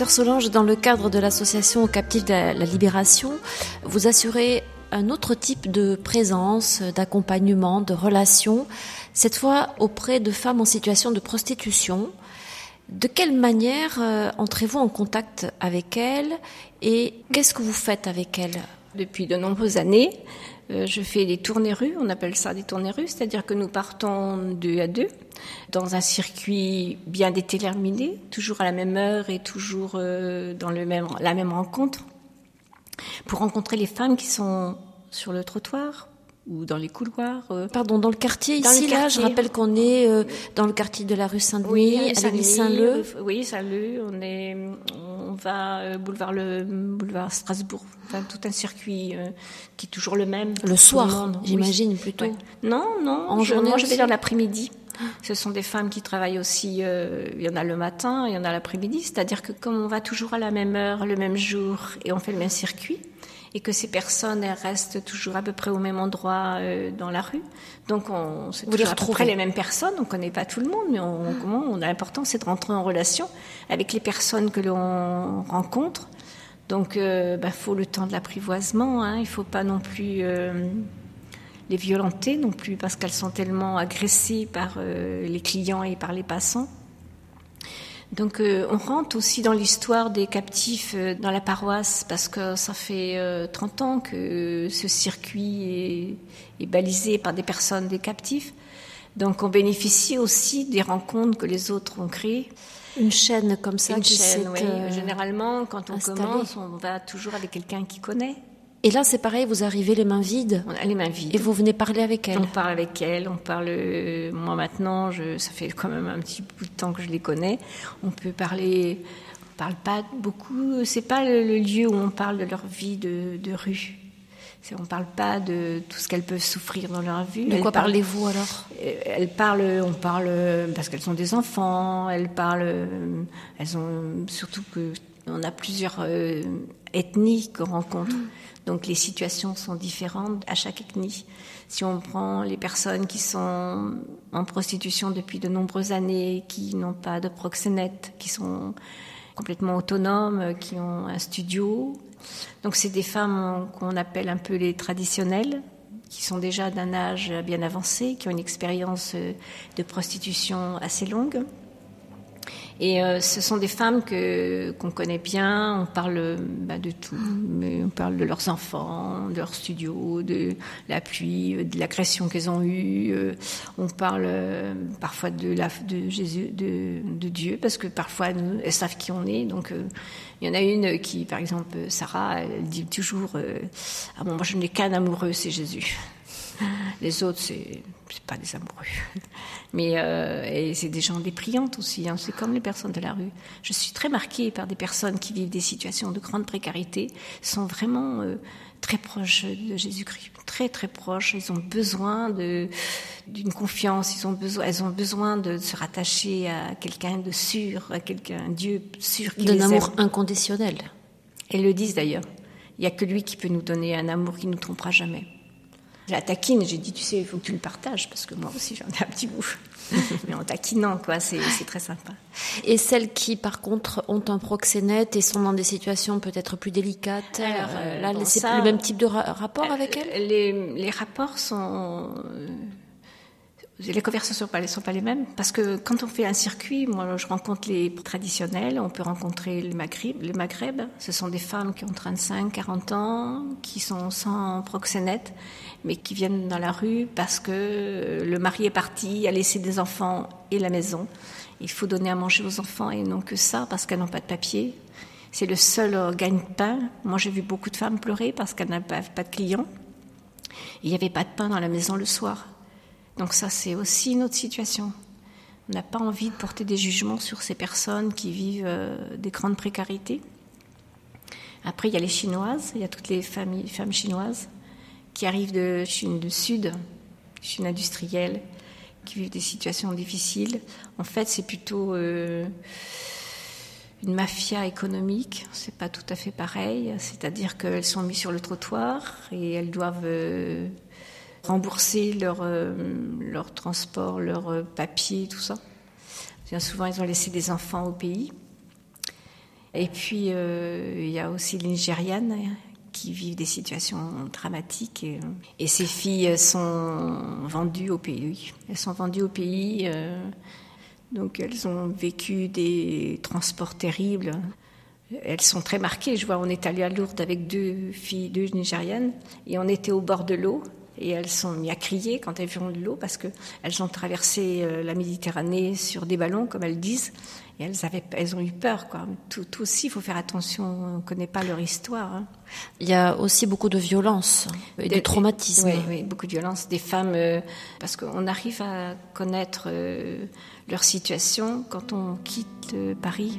Sœur Solange, dans le cadre de l'association aux captifs de la, libération, vous assurez un autre type de présence, d'accompagnement, de relation, cette fois auprès de femmes en situation de prostitution. De quelle manière euh, entrez-vous en contact avec elles et qu'est-ce que vous faites avec elles? Depuis de nombreuses années, je fais des tournées rues, on appelle ça des tournées rues, c'est-à-dire que nous partons deux à deux dans un circuit bien déterminé, toujours à la même heure et toujours euh, dans le même, la même rencontre, pour rencontrer les femmes qui sont sur le trottoir ou dans les couloirs. euh, Pardon, dans le quartier Dans le ici, là, je quartier. rappelle qu'on est euh, dans le quartier de la rue Saint-Denis, à l'église Saint-Denis, Saint-Leu. rue- Oui, Saint-Leu. On est, on va euh, boulevard le boulevard Strasbourg. Enfin, tout un circuit euh, qui est toujours le même. Le soir, oui. j'imagine, plutôt. Ouais. Non, non. En je- journée moi, je vais dans l'après-midi. Ce sont des femmes qui travaillent aussi. euh, il y en a le matin, il y en a l'après-midi. C'est-à-dire que comme on va toujours à la même heure, le même jour, et on fait le même circuit, et que ces personnes elles restent toujours à peu près au même endroit euh, dans la rue, donc on c'est toujours à peu près les mêmes personnes. On connaît pas tout le monde, mais on, comment on a l'important, c'est de rentrer en relation avec les personnes que l'on rencontre. Donc, il bah, faut le temps de l'apprivoisement. Hein. Il faut pas non plus euh, les violenter non plus parce qu'elles sont tellement agressées par euh, les clients et par les passants. Donc euh, on rentre aussi dans l'histoire des captifs euh, dans la paroisse parce que ça fait euh, 30 ans que ce circuit est, est balisé par des personnes, des captifs. Donc on bénéficie aussi des rencontres que les autres ont créées. Une chaîne comme ça Une qui chaîne, oui. euh, Généralement, quand on installée. commence, on va toujours avec quelqu'un qui connaît. Et là, c'est pareil, vous arrivez les mains vides. On a les mains vides. Et vous venez parler avec elles. On parle avec elles. On parle. euh, Moi maintenant, je, ça fait quand même un petit bout de temps que je les connais. On peut parler. On parle pas beaucoup. C'est pas le, le lieu où on parle de leur vie de, de rue. On parle pas de tout ce qu'elles peuvent souffrir dans leur vie. De quoi parlez-vous alors? Euh, Elles parlent, on parle parce qu'elles ont des enfants. Elles parlent, euh, elles ont surtout que on a plusieurs euh, ethnies qu'on rencontre. Donc les situations sont différentes à chaque ethnie. Si on prend les personnes qui sont en prostitution depuis de nombreuses années, qui n'ont pas de proxénète, qui sont complètement autonomes, qui ont un studio. Donc c'est des femmes qu'on appelle un peu les traditionnelles, qui sont déjà d'un âge bien avancé, qui ont une expérience de prostitution assez longue. Et euh, ce sont des femmes que qu'on connaît bien. On parle euh, bah, de tout, mais on parle de leurs enfants, de leur studio, de la pluie, euh, de l'agression qu'elles ont eue. euh, On parle euh, parfois de la de Jésus, de, de Dieu, parce que parfois nous, elles savent qui on est. Donc euh, il y en a une qui, par exemple, Sarah, elle dit toujours euh, ah bon moi je n'ai qu'un amoureux, c'est Jésus. Les autres, c'est pas des amoureux. Mais euh, c'est des gens dépriantes aussi. Hein. C'est comme les personnes de la rue. Je suis très marquée par des personnes qui vivent des situations de grande précarité, sont vraiment euh, très proches de Jésus-Christ, très très proches. Ils ont besoin d'une confiance. Ils ont besoin, elles ont besoin de se rattacher à quelqu'un de sûr, à quelqu'un, un Dieu sûr D'un aime. amour inconditionnel. Elles le disent d'ailleurs. Il n'y a que lui qui peut nous donner un amour qui ne nous trompera jamais. Je la taquine, j'ai dit, tu sais, il faut que tu le partages, parce que moi aussi j'en ai un petit bout. Mais en taquinant, quoi, c'est c'est très sympa. Et celles qui, par contre, ont un proxénète et sont dans des situations peut-être plus délicates, Alors, euh, euh, là, bon, c'est ça- le même type de ra- rapport avec elles? les, les rapports sont. Les conversations ne sont pas les mêmes parce que quand on fait un circuit, moi je rencontre les traditionnels, on peut rencontrer le Maghreb. Le Maghreb, ce sont des femmes qui ont 35, 40 ans, qui sont sans proxénète, mais qui viennent dans la rue parce que le mari est parti, a laissé des enfants et la maison. Il faut donner à manger aux enfants et non que ça parce qu'elles n'ont pas de papier. C'est le seul gagne-pain. Moi j'ai vu beaucoup de femmes pleurer parce qu'elles n'avaient pas de clients. Il n'y avait pas de pain dans la maison le soir. Donc ça, c'est aussi une autre situation. On n'a pas envie de porter des jugements sur ces personnes qui vivent euh, des grandes précarités. Après, il y a les Chinoises, il y a toutes les femmes chinoises qui arrivent de Chine du Sud, Chine industrielle, qui vivent des situations difficiles. En fait, c'est plutôt euh, une mafia économique. C'est pas tout à fait pareil. C'est-à-dire qu'elles sont mises sur le trottoir et elles doivent euh, rembourser leur, euh, leur transport, leur euh, papier, tout ça. Bien souvent, ils ont laissé des enfants au pays. Et puis, euh, il y a aussi les Nigérianes qui vivent des situations dramatiques. Et, et ces filles sont vendues au pays. Elles sont vendues au pays. euh, donc, elles ont vécu des transports terribles. Elles sont très marquées. Je vois, on est allé à Lourdes avec deux filles, deux Nigérianes, et on était au bord de l'eau. Et elles sont mis à crier quand elles vont de l'eau parce qu'elles ont traversé euh, la Méditerranée sur des ballons, comme elles disent. Et elles, avaient, elles ont eu peur. Quoi. Tout, tout aussi, il faut faire attention. On ne connaît pas leur histoire. hein. Il y a aussi beaucoup de violence et de Des- traumatisme. Oui, oui, beaucoup de violence. Des femmes, euh, parce qu'on arrive à connaître euh, leur situation quand on quitte euh, Paris.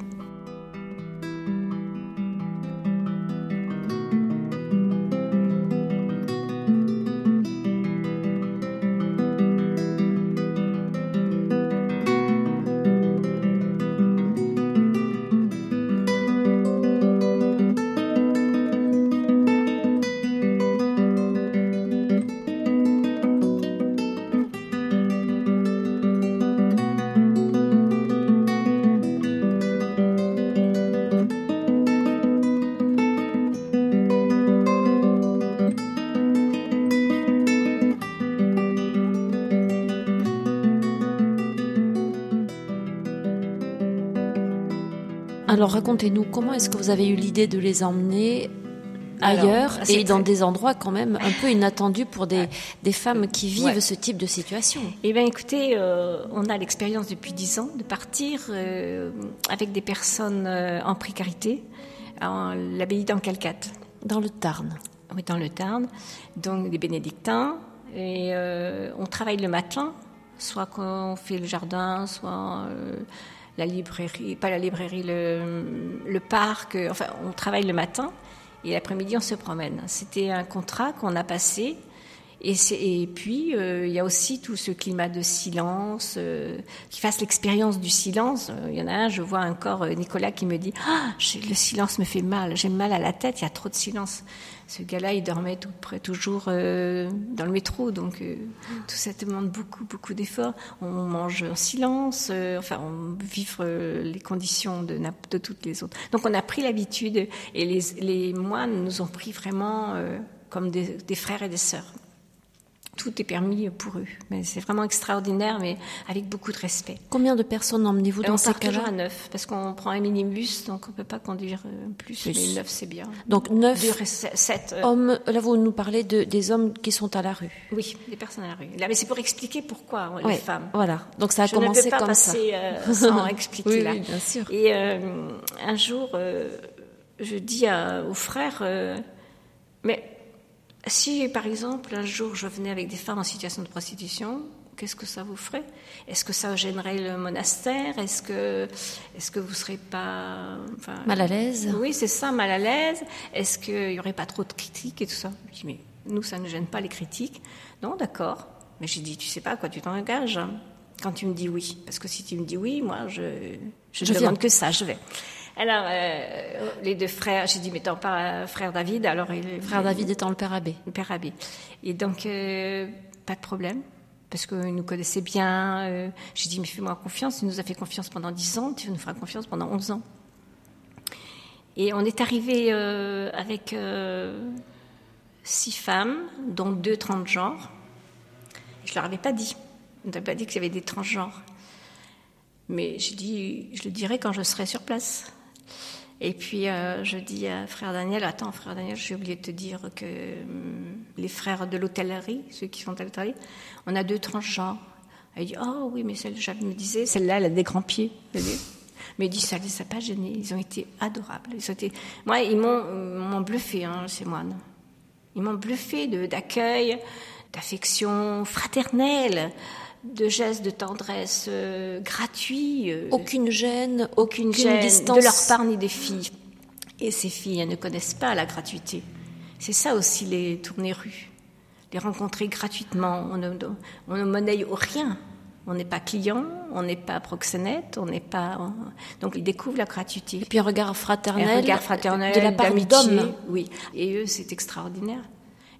Alors racontez-nous, comment est-ce que vous avez eu l'idée de les emmener ailleurs et dans très- des endroits quand même un peu inattendus pour des, des femmes qui vivent Ouais. ce type de situation? Eh bien, écoutez, euh, on a l'expérience depuis dix ans de partir euh, avec des personnes euh, en précarité à l'abbaye d'Ancalcat. dans le Tarn. Oui, dans le Tarn. Donc des bénédictins. Et on travaille le matin, soit quand on fait le jardin, soit la librairie, pas la librairie, le, le parc. Enfin, on travaille le matin et l'après-midi on se promène. C'était un contrat qu'on a passé et, et puis, euh, il y a aussi tout ce climat de silence, euh, qui fasse l'expérience du silence. Euh, il y en a un, je vois encore Nicolas qui me dit ah, le silence me fait mal, j'ai mal à la tête, il y a trop de silence. Ce gars-là, il dormait tout près, toujours dans le métro, donc tout ça demande beaucoup, beaucoup d'efforts. On mange en silence, enfin, on vivre les conditions de, de toutes les autres. Donc, on a pris l'habitude, et les, les, moines nous ont pris vraiment comme des, des frères et des sœurs tout est permis pour eux. Mais c'est vraiment extraordinaire, mais avec beaucoup de respect. Combien de personnes emmenez-vous dans ces cas-là à neuf, parce qu'on prend un minibus, donc on peut pas conduire euh, plus, mais neuf c'est bien. Donc neuf sept, euh. hommes. Là, vous nous parlez de, des hommes qui sont à la rue. Oui, des personnes à la rue. Là, mais c'est pour expliquer pourquoi les femmes. Voilà. Donc ça a commencé comme passer, euh, sans expliquer oui, bien sûr. Et un jour, je dis à, aux frères, mais si, par exemple, un jour je venais avec des femmes en situation de prostitution, qu'est-ce que ça vous ferait? Est-ce que ça gênerait le monastère? Est-ce que, est-ce que vous serez pas mal à l'aise? Oui, c'est ça, mal à l'aise. Est-ce qu'il y aurait pas trop de critiques et tout ça? Je dis mais nous ça ne gêne pas les critiques. Non, d'accord. Mais j'ai dit tu sais pas à quoi tu t'engages quand tu me dis oui, parce que si tu me dis oui, moi je je, je demande que ça, je vais. Alors, euh, les deux frères, j'ai dit, mais t'en pas frère David, alors il, Frère David étant le père abbé. Le père abbé. Et donc, euh, pas de problème, parce qu'il nous connaissait bien. Euh, j'ai dit, mais fais-moi confiance, il nous a fait confiance pendant dix ans, tu nous feras confiance pendant onze ans. Et on est arrivé avec six femmes, dont deux transgenres. Je leur avais pas dit. On n'avait pas dit qu'il y avait des transgenres. Mais j'ai dit, je le dirai quand je serai sur place. Et puis euh, je dis à frère Daniel, attends frère Daniel, j'ai oublié de te dire que hum, les frères de l'hôtellerie, ceux qui sont à l'hôtellerie, on a deux transgenres. Il dit, oh oui, mais celle, je me disais, celle-là, elle a des grands pieds. Mais il dit, ça ne les a pas gênés, ils ont été adorables. Ils ont. Moi, ils m'ont bluffé, hein, ces moines. Ils m'ont bluffé d'accueil, d'affection fraternelle de gestes de tendresse euh, gratuits. Euh, aucune gêne, aucune, gêne distance. de leur part ni des filles. Et ces filles, elles ne connaissent pas la gratuité. C'est ça aussi les tournées rues. Les rencontrer gratuitement. On ne, on ne monnaie rien. On n'est pas client, on n'est pas proxénète, on n'est pas. Donc ils découvrent la gratuité. Et puis un regard fraternel, un regard fraternel de la part d'hommes. Oui. Et eux, c'est extraordinaire.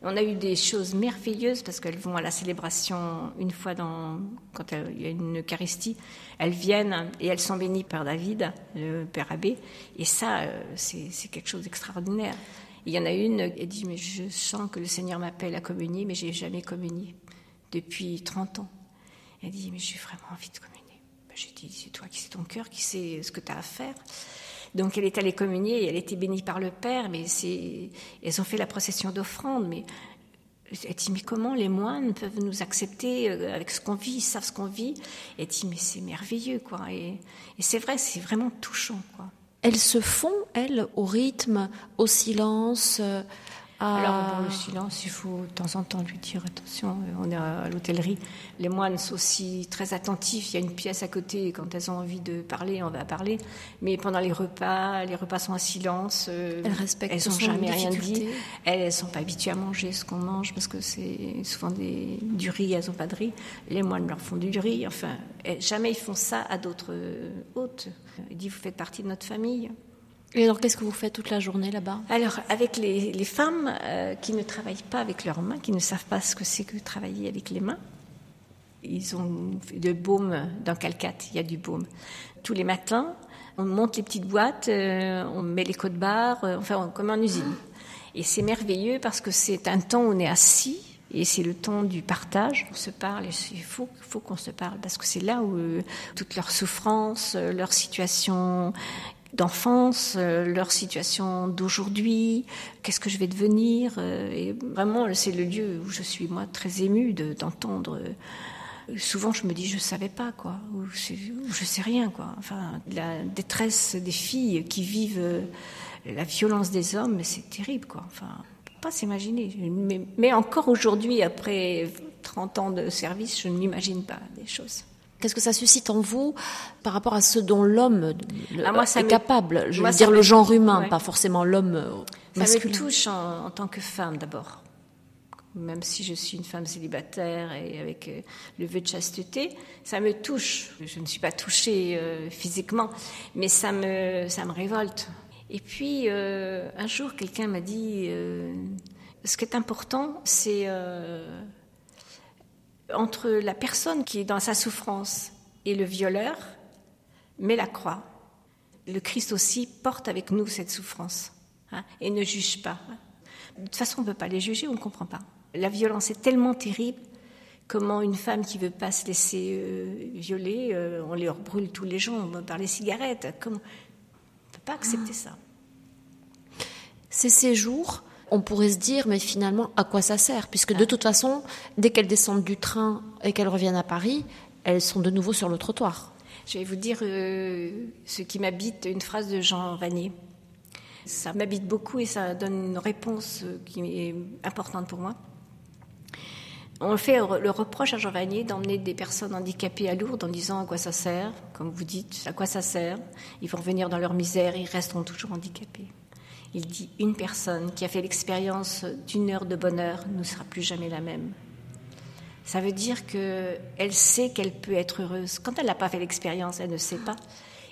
On a eu des choses merveilleuses parce qu'elles vont à la célébration une fois dans, quand il y a une Eucharistie, elles viennent et elles sont bénies par David, le père abbé, et ça, euh, c'est quelque chose d'extraordinaire. Il y en a une, elle dit, mais je sens que le Seigneur m'appelle à communier, mais j'ai jamais communié depuis 30 ans. Elle dit, mais j'ai vraiment envie de communier. Ben, j'ai dit, c'est toi qui sais ton cœur, qui sait ce que tu as à faire. Donc elle est allée communier, elle était bénie par le Père, mais elles ont fait la procession d'offrande, mais elle dit, mais comment les moines peuvent nous accepter euh, avec ce qu'on vit, ils savent ce qu'on vit? Elle dit, mais c'est merveilleux, quoi. Et, et c'est vrai, c'est vraiment touchant, quoi. Elles se font, elles, au rythme, au silence, euh, alors, pour le silence, il faut de temps en temps lui dire attention, euh, on est à l'hôtellerie. Les moines sont aussi très attentifs. Il y a une pièce à côté, quand elles ont envie de parler, on va parler. Mais pendant les repas, les repas sont en silence. Euh, elles respectent Elles n'ont jamais rien dit. Elles ne sont pas habituées à manger ce qu'on mange parce que c'est souvent des, du riz, elles n'ont pas de riz. Les moines leur font du riz. Enfin, jamais ils font ça à d'autres hôtes. Ils disent vous faites partie de notre famille. Et alors, qu'est-ce que vous faites toute la journée là-bas? Alors, avec les, femmes euh, qui ne travaillent pas avec leurs mains, qui ne savent pas ce que c'est que travailler avec les mains, ils ont de baume dans Calcate, il y a du baume. Tous les matins, on monte les petites boîtes, euh, on met les codes barres, euh, enfin, comme en usine. Et c'est merveilleux parce que c'est un temps où on est assis et c'est le temps du partage. On se parle, il faut, qu'on se parle parce que c'est là où toute leur souffrance, leur situation d'enfance, euh, leur situation d'aujourd'hui, qu'est-ce que je vais devenir. Euh, et vraiment, c'est le lieu où je suis, moi, très émue d'entendre. Euh, souvent, je me dis, je savais pas, quoi, ou, je sais rien, quoi. Enfin, la détresse des filles qui vivent la violence des hommes, c'est terrible, quoi. Enfin, pas s'imaginer. Mais, mais encore aujourd'hui, après 30 ans de service, je n'imagine pas des choses. Qu'est-ce que ça suscite en vous par rapport à ce dont l'homme Ah, moi, ça est capable? Je moi, veux dire le genre humain, ouais. pas forcément l'homme euh, Ça masculin. me touche en, en tant que femme d'abord. Même si je suis une femme célibataire et avec euh, le vœu de chasteté, ça me touche. Je ne suis pas touchée euh, physiquement, mais ça me, ça me révolte. Et puis, euh, un jour, quelqu'un m'a dit, ce qui est important, c'est entre la personne qui est dans sa souffrance et le violeur, met la croix. Le Christ aussi porte avec nous cette souffrance hein, et ne juge pas. De toute façon, on ne peut pas les juger, on ne comprend pas. La violence est tellement terrible. Comment une femme qui veut pas se laisser euh, violer, euh, on leur brûle tous les jours par les cigarettes. Comment... On ne peut pas accepter ça. Ces séjours, on pourrait se dire, mais finalement, à quoi ça sert? Puisque de toute façon, dès qu'elles descendent du train et qu'elles reviennent à Paris, elles sont de nouveau sur le trottoir. Je vais vous dire euh, ce qui m'habite, une phrase de Jean Vanier. Ça m'habite beaucoup et ça donne une réponse euh, qui est importante pour moi. On fait le reproche à Jean Vanier d'emmener des personnes handicapées à Lourdes en disant à quoi ça sert, comme vous dites, à quoi ça sert? Ils vont revenir dans leur misère, ils resteront toujours handicapés. Il dit une personne qui a fait l'expérience d'une heure de bonheur ne sera plus jamais la même. Ça veut dire qu'elle sait qu'elle peut être heureuse. Quand elle n'a pas fait l'expérience, elle ne sait pas.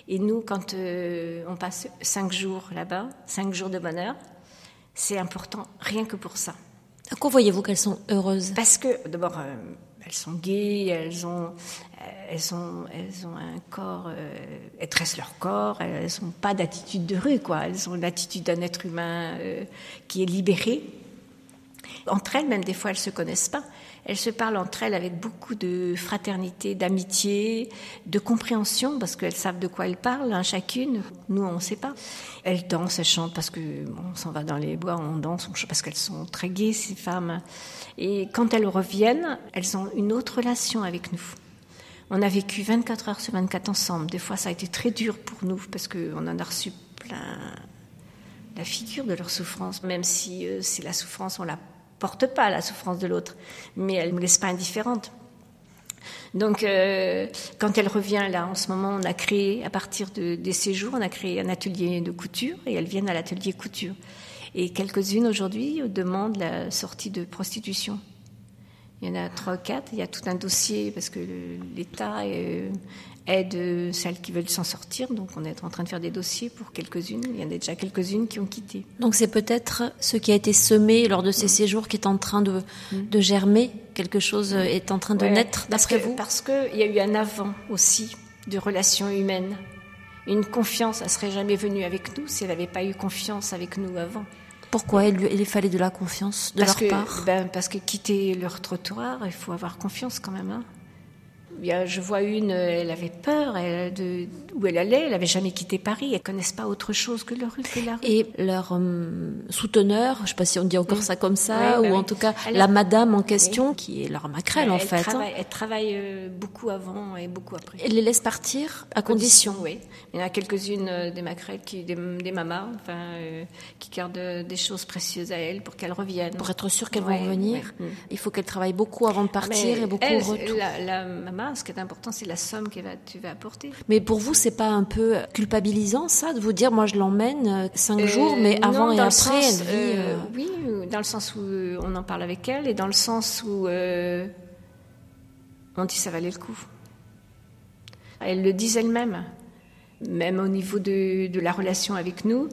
Et nous, quand euh, on passe cinq jours là-bas, cinq jours de bonheur, c'est important rien que pour ça. À quoi voyez-vous qu'elles sont heureuses? Parce que, d'abord, euh, elles sont gaies, elles ont, elles un corps, euh, elles tressent leur corps, elles n'ont pas d'attitude de rue, quoi. Elles ont l'attitude d'un être humain euh, qui est libéré. Entre elles, même des fois, elles se connaissent pas. Elles se parlent entre elles avec beaucoup de fraternité, d'amitié, de compréhension, parce qu'elles savent de quoi elles parlent, hein, chacune. Nous, on ne sait pas. Elles dansent, elles chantent, parce que bon, on s'en va dans les bois, on danse, on chante, parce qu'elles sont très gaies, ces femmes. Et quand elles reviennent, elles ont une autre relation avec nous. On a vécu 24 heures sur 24 ensemble. Des fois, ça a été très dur pour nous, parce qu'on en a reçu plein la figure de leur souffrance, même si euh, c'est la souffrance, on la porte pas la souffrance de l'autre, mais elle ne me laisse pas indifférente. Donc, euh, quand elle revient là, en ce moment, on a créé, à partir de, des séjours, on a créé un atelier de couture et elles viennent à l'atelier couture. Et quelques-unes aujourd'hui demandent la sortie de prostitution. Il y en a trois quatre, il y a tout un dossier parce que l'État aide celles qui veulent s'en sortir, donc on est en train de faire des dossiers pour quelques-unes. Il y en a déjà quelques-unes qui ont quitté. Donc c'est peut-être ce qui a été semé lors de ces séjours qui est en train de, de germer, quelque chose est en train de Ouais, naître, parce d'après vous? Parce qu'il y a eu un avant aussi de relations humaines. Une confiance, elle serait jamais venue avec nous si elle n'avait pas eu confiance avec nous avant. Pourquoi il, lui- il fallait de la confiance de parce leur que, part? ben, parce que quitter leur trottoir, il faut avoir confiance quand même. hein. Je vois une, euh, elle avait peur elle, de où elle allait, elle n'avait jamais quitté Paris, elle connaissent pas autre chose que, le rue, que la rue. Et leur hum, souteneur, je ne sais pas si on dit encore ça comme ça, Oui, bah ou en oui. tout cas Elle- la madame en question, qui est leur maquerelle en elle fait, hein. Elle travaille euh, beaucoup avant et beaucoup après. elle les laisse partir à condition. Oui. Il y en a quelques-unes euh, des maquerettes, qui, des, des mamas, enfin, euh, qui gardent euh, des choses précieuses à elles pour qu'elles reviennent. Pour être sûr qu'elles Ouais, vont revenir, ouais. Mm. il faut qu'elles travaillent beaucoup avant de partir Mais et beaucoup elle, au retour. La, la maman, ce qui est important, c'est la somme que tu vas apporter. Mais pour vous, c'est pas un peu culpabilisant ça de vous dire, moi je l'emmène euh, cinq Euh, jours, mais non, avant et après, sens, elle vit. euh, Oui, dans le sens où on en parle avec elle et dans le sens où euh, on dit ça valait le coup. Elle le disent elle-même, même au niveau de, de la relation avec nous.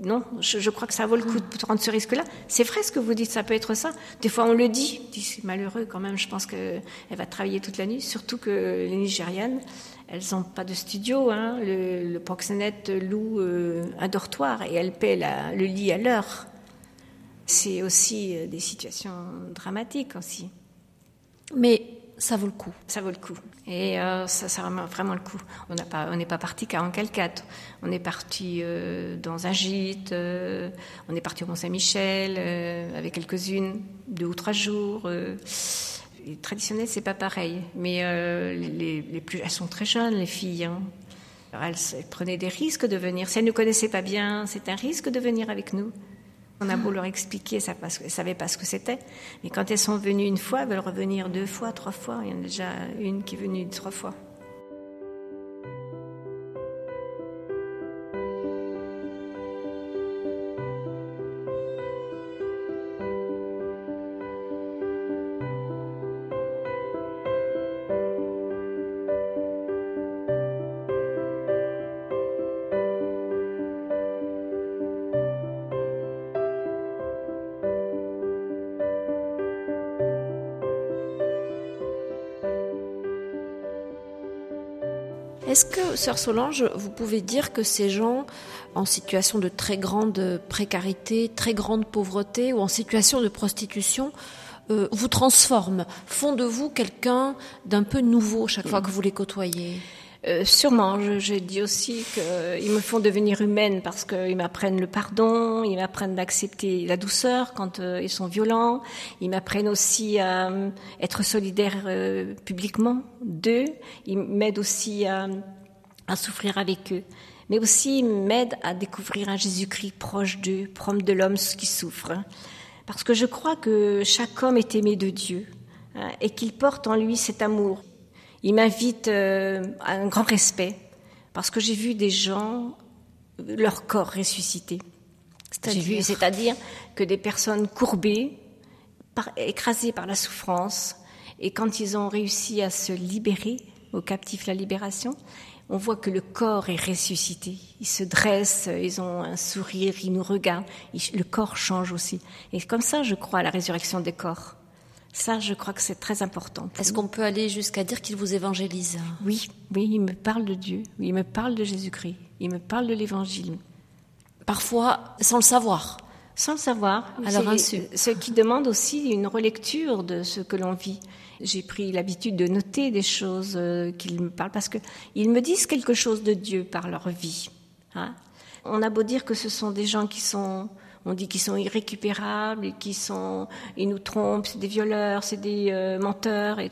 Non, je, je crois que ça vaut le coup de prendre ce risque-là. C'est vrai ce que vous dites, ça peut être ça. Des fois, on le dit. C'est malheureux quand même. Je pense qu'elle va travailler toute la nuit. Surtout que les Nigérianes, elles n'ont pas de studio. Hein. Le, le proxénète loue euh, un dortoir et elle paie la- le lit à l'heure. C'est aussi euh, des situations dramatiques aussi. Mais ça vaut le coup. Ça vaut le coup. Et euh, ça, ça vraiment, vraiment le coup. On n'est pas parti qu'à Encalcate. On est parti euh, dans un gîte. euh, on est parti au Mont Saint-Michel euh, avec quelques-unes, deux ou trois jours. les traditionnelles, c'est pas pareil. Mais elles sont très jeunes, les filles. hein. Elles, elles prenaient des risques de venir. Si elles ne connaissaient pas bien, c'est un risque de venir avec nous. On a beau leur expliquer, ça ne savaient pas ce que c'était. Mais quand elles sont venues une fois, elles veulent revenir deux fois, trois fois. Il y en a déjà une qui est venue trois fois. Sœur Solange, vous pouvez dire que ces gens en situation de très grande précarité, très grande pauvreté ou en situation de prostitution euh, vous transforment, font de vous quelqu'un d'un peu nouveau chaque fois que vous les côtoyez? Euh, sûrement, je, dis aussi qu'ils me font devenir humaine parce qu'ils m'apprennent le pardon, ils m'apprennent d'accepter la douceur quand euh, ils sont violents, ils m'apprennent aussi à être solidaire publiquement d'eux, ils m'aident aussi à, à, souffrir avec eux, mais aussi ils m'aident à découvrir un Jésus-Christ proche d'eux, proche de l'homme qui souffre. Parce que je crois que chaque homme est aimé de Dieu hein, et qu'il porte en lui cet amour il m'invite euh, à un grand respect parce que j'ai vu des gens, leur corps ressuscité. C'est-à-dire que des personnes courbées, écrasées par la souffrance, et quand ils ont réussi à se libérer, au captif la libération, on voit que le corps est ressuscité. Ils se dressent, ils ont un sourire, ils nous regardent. Le corps change aussi. Et comme ça, je crois à la résurrection des corps. Ça, je crois que c'est très important. Est-ce qu'on peut aller jusqu'à dire qu'il vous évangélise? Oui, oui, il me parle de Dieu, il me parle de Jésus-Christ, il me parle de l'Évangile. Parfois, sans le savoir. Sans le savoir. Alors, ce qui demande aussi une relecture de ce que l'on vit. J'ai pris l'habitude de noter des choses euh, qu'ils me parlent parce qu'ils me disent quelque chose de Dieu par leur vie. Hein. On a beau dire que ce sont des gens qui sont on dit qu'ils sont irrécupérables qu'ils sont, ils nous trompent, c'est des violeurs, c'est des euh, menteurs. Et,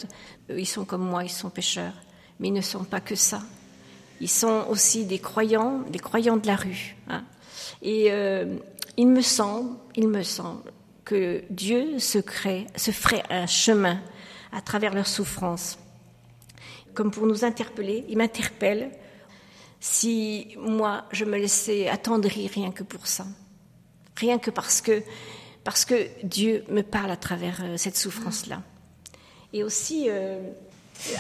ils sont comme moi, ils sont pécheurs. Mais ils ne sont pas que ça. Ils sont aussi des croyants, des croyants de la rue. Hein. Et euh, il me semble, il me semble que Dieu se crée, se ferait un chemin à travers leurs souffrances. Comme pour nous interpeller, il m'interpelle si moi je me laissais attendrir rien que pour ça rien que parce que, parce que Dieu me parle à travers euh, cette souffrance-là. Et aussi euh,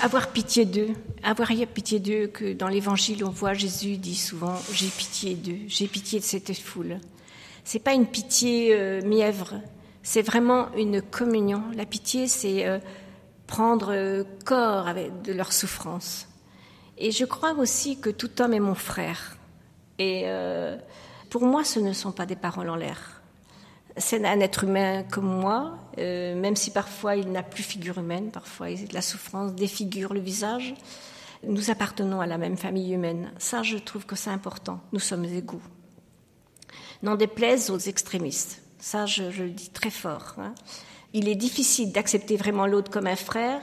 avoir pitié d'eux, avoir pitié d'eux, que dans l'Évangile on voit Jésus dit souvent j'ai pitié d'eux, j'ai pitié de cette foule. C'est pas une pitié euh, mièvre, c'est vraiment une communion. La pitié, c'est prendre corps avec de leur souffrance. Et je crois aussi que tout homme est mon frère. Et pour moi, ce ne sont pas des paroles en l'air. C'est un être humain comme moi, euh, même si parfois il n'a plus figure humaine, parfois la souffrance défigure le visage. Nous appartenons à la même famille humaine. Ça, je trouve que c'est important. Nous sommes égaux. N'en déplaise aux extrémistes. Ça, je, le dis très fort. Hein. Il est difficile d'accepter vraiment l'autre comme un frère.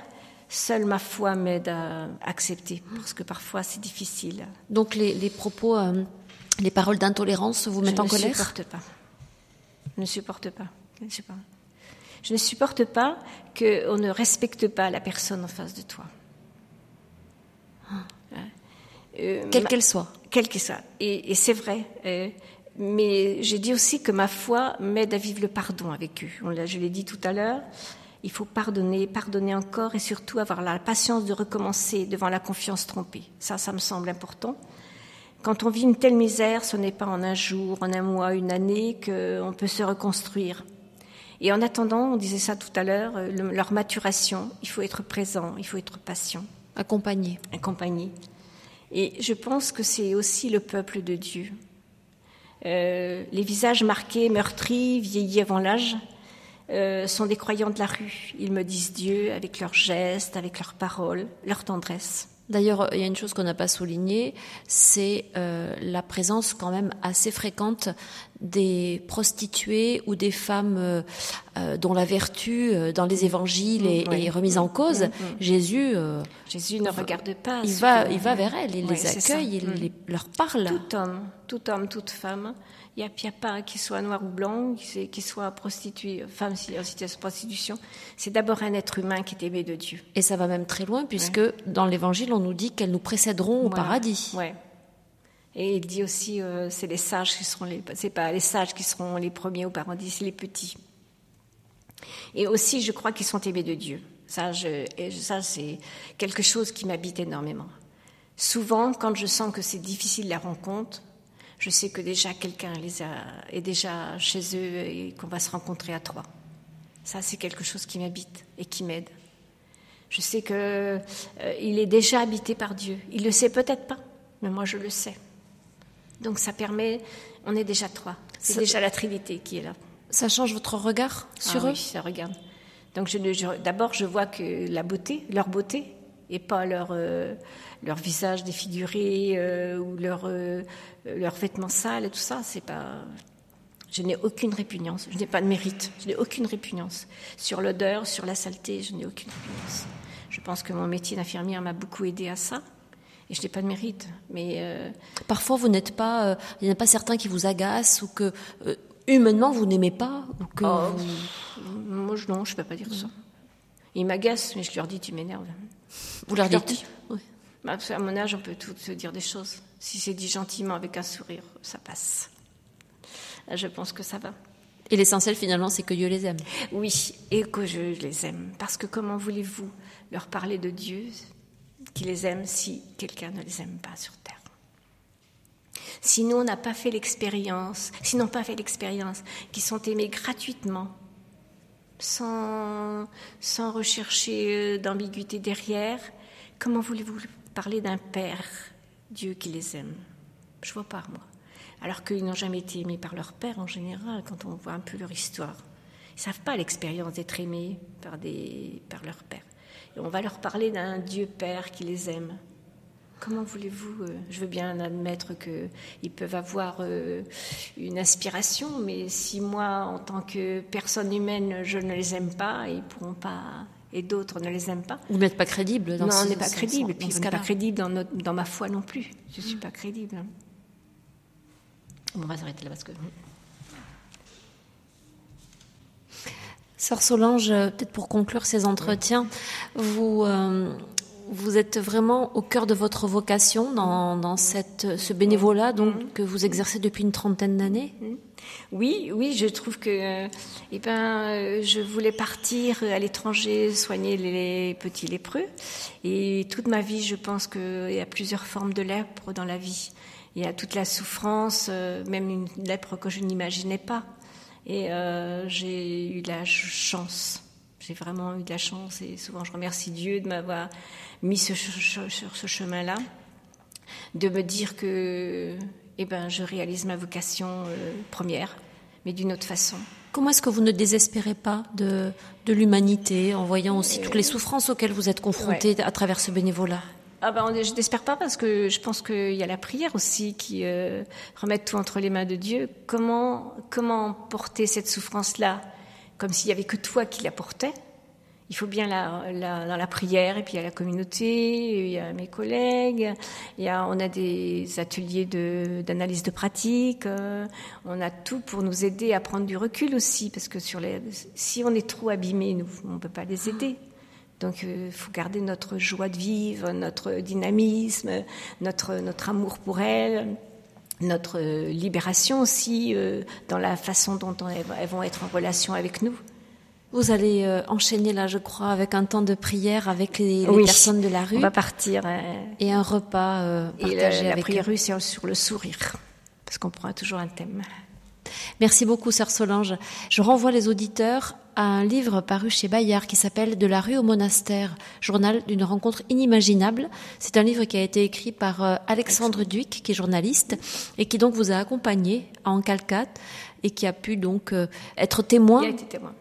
Seule ma foi m'aide à accepter, parce que parfois c'est difficile. Donc les, propos euh, les paroles d'intolérance vous mettent en colère Je ne supporte pas. Je ne supporte pas. Je ne supporte pas qu'on ne respecte pas la personne en face de toi. Ah. Euh, quelle qu'elle soit. Quelle qu'elle soit. Et, c'est vrai. Euh, mais j'ai dit aussi que ma foi m'aide à vivre le pardon avec eux. je l'ai dit tout à l'heure. Il faut pardonner, pardonner encore et surtout avoir la patience de recommencer devant la confiance trompée. Ça, ça me semble important. Quand on vit une telle misère, ce n'est pas en un jour, en un mois, une année qu'on peut se reconstruire. Et en attendant, on disait ça tout à l'heure, leur maturation, il faut être présent, il faut être patient. Accompagné. Accompagné. Et je pense que c'est aussi le peuple de Dieu. Euh, les visages marqués, meurtris, vieillis avant l'âge, euh, sont des croyants de la rue. Ils me disent Dieu avec leurs gestes, avec leurs paroles, leur tendresse. D'ailleurs, il y a une chose qu'on n'a pas soulignée, c'est euh, la présence quand même assez fréquente des prostituées ou des femmes euh, euh, dont la vertu euh, dans les évangiles est, Oui. est remise en cause. Jésus, euh, Jésus ne regarde pas. il va, il va vers elles, il les accueille, il Mm. les- leur parle. Tout homme, tout homme, toute femme. Il n'y a, pas qui soit noir ou blanc, qui, soit- prostituée, femme en situation de prostitution. C'est d'abord un être humain qui est aimé de Dieu. Et ça va même très loin, puisque dans l'évangile, on nous dit qu'elles nous précéderont au Voilà. paradis. Ouais. Et il dit aussi, euh, c'est les sages qui seront les, c'est pas les sages qui seront les premiers au paradis, c'est les petits. Et aussi, je crois qu'ils sont aimés de Dieu. Ça, je, ça, c'est quelque chose qui m'habite énormément. Souvent, quand je sens que c'est difficile la rencontre, je sais que déjà quelqu'un les a, est déjà chez eux et qu'on va se rencontrer à trois. Ça, c'est quelque chose qui m'habite et qui m'aide. Je sais que euh, est déjà habité par Dieu. Il le sait peut-être pas, mais moi je le sais. Donc ça permet, on est déjà trois. C'est déjà la Trinité qui est là. Ça change votre regard sur Ah eux? oui, ça regarde. Donc d'abord je vois que la beauté, leur beauté, et pas leur euh, leur visage défiguré euh, ou leur euh, leurs vêtements sales et tout ça, c'est pas. Je n'ai aucune répugnance. Je n'ai pas de mérite. Je n'ai aucune répugnance sur l'odeur, sur la saleté. Je n'ai aucune répugnance. Je pense que mon métier d'infirmière m'a beaucoup aidé à ça. Et je n'ai pas de mérite. Mais euh, Parfois, vous n'êtes pas, il n'y en a pas certains qui vous agacent ou que humainement vous n'aimez pas ou que Oh, vous, moi, je- non, je ne peux pas dire ça. Ils m'agacent, mais je leur dis tu m'énerves. Vous leur dites. Oui. Bah, À mon âge, on peut tout se dire des choses. Si c'est dit gentiment avec un sourire, ça passe. Je pense que ça va. Et l'essentiel finalement, c'est que Dieu les aime. Oui, et que je les aime. Parce que comment voulez-vous leur parler de Dieu qui les aime si quelqu'un ne les aime pas sur terre? Si nous, on n'a pas fait l'expérience, s'ils n'ont pas fait l'expérience, qui sont aimés gratuitement, sans, rechercher euh, d'ambiguïté derrière, comment voulez-vous parler d'un Père, Dieu qui les aime? Je vois pas, moi. Alors qu'ils n'ont jamais été aimés par leur Père en général, quand on voit un peu leur histoire. Ils savent pas l'expérience d'être aimés par, des, par leur Père. Et on va leur parler d'un Dieu Père qui les aime. Comment voulez-vous euh, Je veux bien admettre qu'ils peuvent avoir euh, une inspiration, mais si moi, en tant que personne humaine, je ne les aime pas, ils pourront pas, et d'autres ne les aiment pas. Vous n'êtes pas crédible dans non, ce on n'est pas crédible. Et puis, ce on n'est pas crédible dans, notre- dans ma foi non plus. Je ne suis pas crédible. Bon, on va s'arrêter là parce que. Sœur Solange, euh, peut-être pour conclure ces entretiens, vous, euh, vous êtes vraiment au cœur de votre vocation dans, dans cette, ce bénévolat donc, que vous exercez depuis une trentaine d'années? Oui, oui, je trouve que, eh ben, euh, je voulais partir à l'étranger soigner les petits lépreux. Et toute ma vie, je pense qu'il y a plusieurs formes de lèpre dans la vie. Il y a toute la souffrance, euh, même une lèpre que je n'imaginais pas. Et euh, j'ai eu la ch- chance. J'ai vraiment eu de la chance et souvent je remercie Dieu de m'avoir mis ce sur ce chemin-là, de me dire que eh ben, je réalise ma vocation euh, première, mais d'une autre façon. Comment est-ce que vous ne désespérez pas de, de l'humanité en voyant aussi toutes les souffrances auxquelles vous êtes confrontés à travers ce bénévolat? Ah ben, je n'espère pas parce que je pense qu'il y a la prière aussi qui euh, remet tout entre les mains de Dieu. Comment, comment porter cette souffrance-là? Comme s'il y avait que toi qui la portais Il faut bien la, dans la prière et puis il y a la communauté, il y a mes collègues, il y a, on a des ateliers de- d'analyse de, pratique, euh, on a tout pour nous aider à prendre du recul aussi parce que sur les, si on est trop abîmé, nous, on ne peut pas les aider. Donc il faut garder notre joie de vivre, notre dynamisme, notre, notre amour pour elle, notre euh, libération aussi euh, dans la façon dont on- elles vont être en relation avec nous. Vous allez euh, enchaîner là, je crois, avec un temps de prière avec les, les Oui. personnes de la rue On va partir. euh, et un repas euh, et partagé la, la avec prière eux. rue, c'est sur le sourire, parce qu'on prend toujours un thème. Merci beaucoup, sœur Solange. Je renvoie les auditeurs à un livre paru chez Bayard qui s'appelle De la rue au monastère, journal d'une rencontre inimaginable. C'est un livre qui a été écrit par euh, Alexandre Duic, qui est journaliste, et qui donc vous a accompagné en Calcate et qui a pu donc euh, être témoin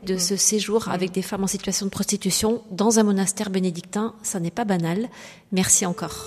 de ce séjour avec des femmes en situation de prostitution dans un monastère bénédictin. Ça n'est pas banal. Merci encore.